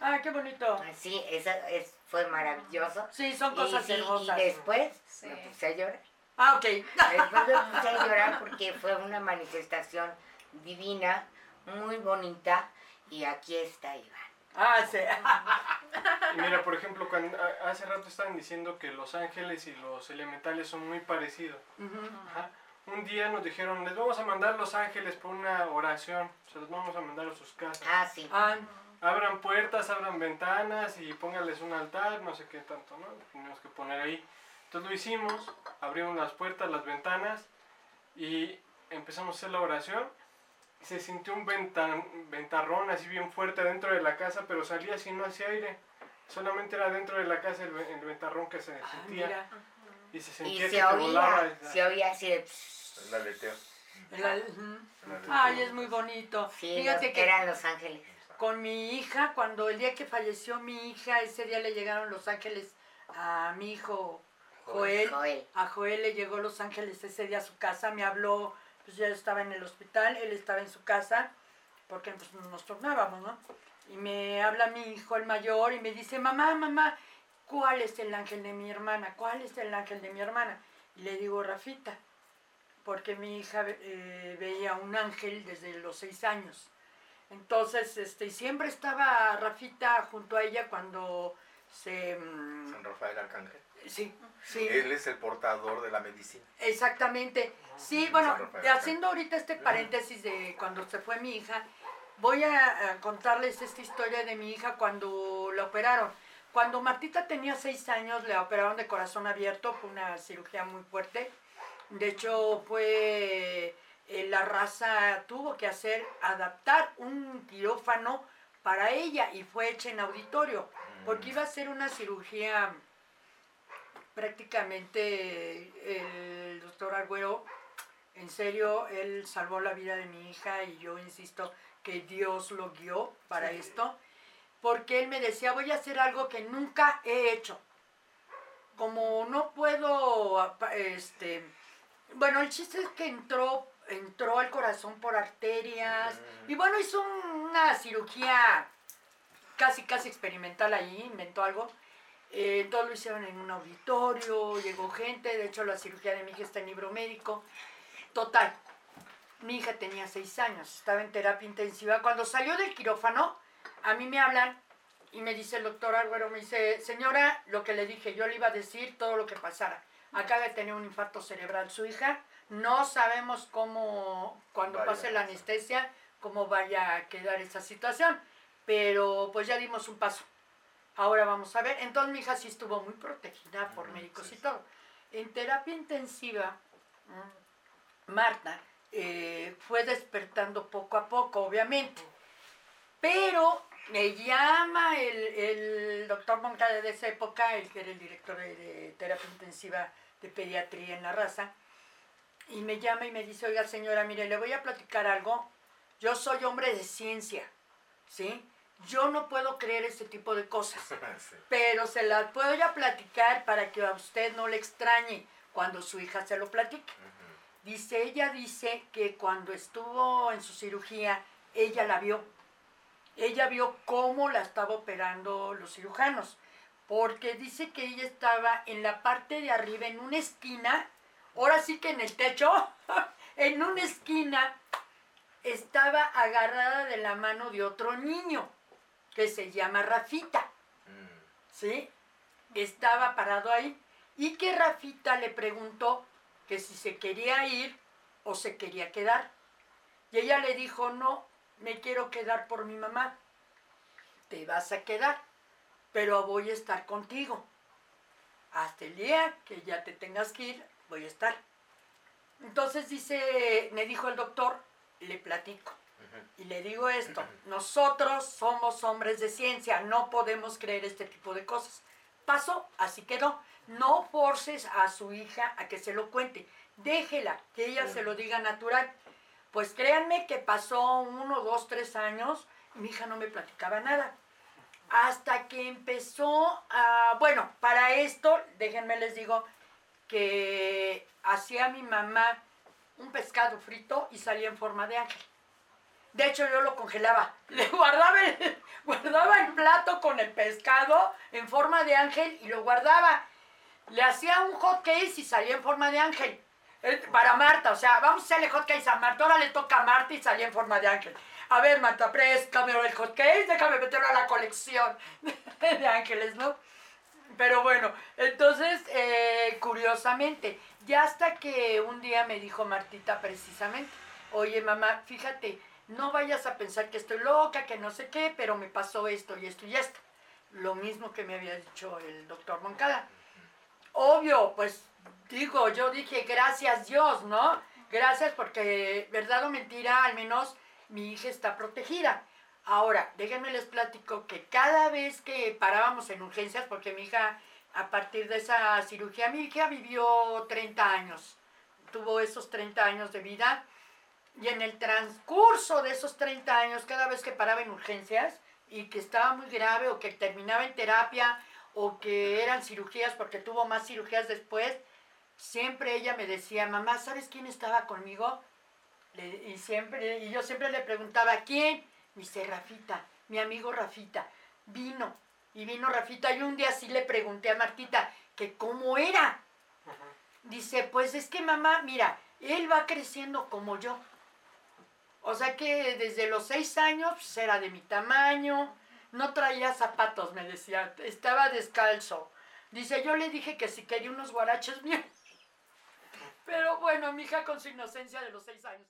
Ah, qué bonito. así eso es, fue maravilloso Sí, son cosas y, sí, hermosas. y después Sí. me puse a llorar Ah, ok. Después me *laughs* puse a llorar porque fue una manifestación divina, muy bonita, y aquí está Iván. Ah, sí. Y mira, por ejemplo, cuando, hace rato estaban diciendo que los ángeles y los elementales son muy parecidos. Ajá. Un día nos dijeron, les vamos a mandar los ángeles por una oración, se los vamos a mandar a sus casas. Ah, sí. Ah, Abran puertas, abran ventanas y pónganles un altar, no sé qué tanto, ¿no? Tenemos que poner ahí. Entonces lo hicimos, abrimos las puertas, las ventanas y empezamos a hacer la oración. Se sintió un ventan, ventarrón así bien fuerte dentro de la casa, pero salía así, no hacía aire. Solamente era dentro de la casa el, ve- el ventarrón que se ah, sentía. mira. Y se Y sentía que se te volaba. se oía así de... El aleteo. El aleteo. Ay, es muy bonito. Sí, Fíjate los- que eran los ángeles. Con mi hija, cuando el día que falleció mi hija, ese día le llegaron los ángeles a mi hijo Joel. Joel. A Joel le llegó Los Ángeles ese día a su casa, me habló, pues ya estaba en el hospital, él estaba en su casa, porque pues nos tornábamos, ¿no? Y me habla mi hijo el mayor y me dice, mamá, mamá, ¿cuál es el ángel de mi hermana? ¿Cuál es el ángel de mi hermana? Y le digo, Rafita, porque mi hija eh, veía un ángel desde los seis años. Entonces, este, siempre estaba Rafita junto a ella cuando se... mm, San Rafael Arcángel. Sí, sí. Él es el portador de la medicina. Exactamente. Sí, San bueno, haciendo ahorita este paréntesis de cuando se fue mi hija, voy a, a contarles esta historia de mi hija cuando la operaron. Cuando Martita tenía seis años, la operaron de corazón abierto, fue una cirugía muy fuerte. De hecho, fue eh, la raza tuvo que hacer, adaptar un quirófano para ella y fue hecha en auditorio, porque iba a ser una cirugía prácticamente el doctor Arguero, en serio, él salvó la vida de mi hija y yo insisto que Dios lo guió para esto, porque él me decía, voy a hacer algo que nunca he hecho. Como no puedo, apa- este, bueno, el chiste es que entró, entró al corazón por arterias y bueno, hizo una cirugía casi, casi experimental ahí, inventó algo. Eh, todo lo hicieron en un auditorio, llegó gente, de hecho la cirugía de mi hija está en libro médico. Total, mi hija tenía seis años, estaba en terapia intensiva. Cuando salió del quirófano, a mí me hablan y me dice el doctor Álvaro, me dice, señora, lo que le dije, yo le iba a decir todo lo que pasara. Acaba de tener un infarto cerebral su hija, no sabemos cómo, cuando Vaya. pase la anestesia, cómo vaya a quedar esa situación. Pero pues ya dimos un paso. Ahora vamos a ver. Entonces mi hija sí estuvo muy protegida por Mm, médicos y todo. En terapia intensiva, mm, Marta eh, fue despertando poco a poco, obviamente. Pero me llama el, el doctor Moncada de esa época, el que era el director de, de terapia intensiva de pediatría en la raza, y me llama y me dice, oiga señora, mire, le voy a platicar algo. Yo soy hombre de ciencia, ¿sí? Yo no puedo creer ese tipo de cosas *laughs* Sí. pero se las puedo ya platicar para que a usted no le extrañe cuando su hija se lo platique. Dice, ella dice que cuando estuvo en su cirugía, ella la vio. Ella vio cómo la estaba operando los cirujanos, porque dice que ella estaba en la parte de arriba, en una esquina, ahora sí que en el techo, *laughs* en una esquina, estaba agarrada de la mano de otro niño, que se llama Rafita. ¿sí? Estaba parado ahí y que Rafita le preguntó que si se quería ir o se quería quedar. Y ella le dijo, no, me quiero quedar por mi mamá. Te vas a quedar, pero voy a estar contigo. hasta el día que ya te tengas que ir, voy a estar. Entonces dice, me dijo el doctor, le platico. Y le digo esto, nosotros somos hombres de ciencia, no podemos creer este tipo de cosas. Pasó, así quedó. No forces a su hija a que se lo cuente. Déjela, que ella se lo diga natural. Pues créanme que pasó uno, dos, tres años y mi hija no me platicaba nada. Hasta que empezó a... Bueno, para esto, déjenme les digo que hacía mi mamá un pescado frito y salía en forma de ángel. De hecho, yo lo congelaba. *laughs* Le guardaba el, guardaba el plato con el pescado en forma de ángel y lo guardaba. Le hacía un hot case y salía en forma de ángel. Eh, Para Marta, o sea, vamos a hacerle hot case a Marta. Ahora le toca a Marta y salía en forma de ángel. A ver, Marta, préstame el hot case, déjame meterlo a la colección *laughs* de ángeles, ¿no? Pero bueno, entonces, eh, curiosamente, ya hasta que un día me dijo Martita precisamente, oye mamá, fíjate, no vayas a pensar que estoy loca, que no sé qué, pero me pasó esto y esto y esto. Lo mismo que me había dicho el doctor Moncada. Obvio, pues digo, yo dije, gracias Dios, ¿no? Gracias porque, verdad o mentira, al menos mi hija está protegida. Ahora, déjenme les platico que cada vez que parábamos en urgencias, porque mi hija, a partir de esa cirugía, mi hija vivió 30 años, tuvo esos 30 años de vida, y en el transcurso de esos 30 años, cada vez que paraba en urgencias y que estaba muy grave o que terminaba en terapia o que eran cirugías porque tuvo más cirugías después, siempre ella me decía, mamá, ¿sabes quién estaba conmigo? Y, siempre, y yo siempre le preguntaba, ¿quién? Me dice, Rafita, mi amigo Rafita, vino. Y vino Rafita y un día sí le pregunté a Martita que cómo era. Dice, pues es que mamá, mira, él va creciendo como yo. O sea que desde los seis años pues, era de mi tamaño, no traía zapatos, me decía, estaba descalzo. Dice, yo le dije que si quería unos guaraches míos. Pero bueno, mi hija con su inocencia de los seis años.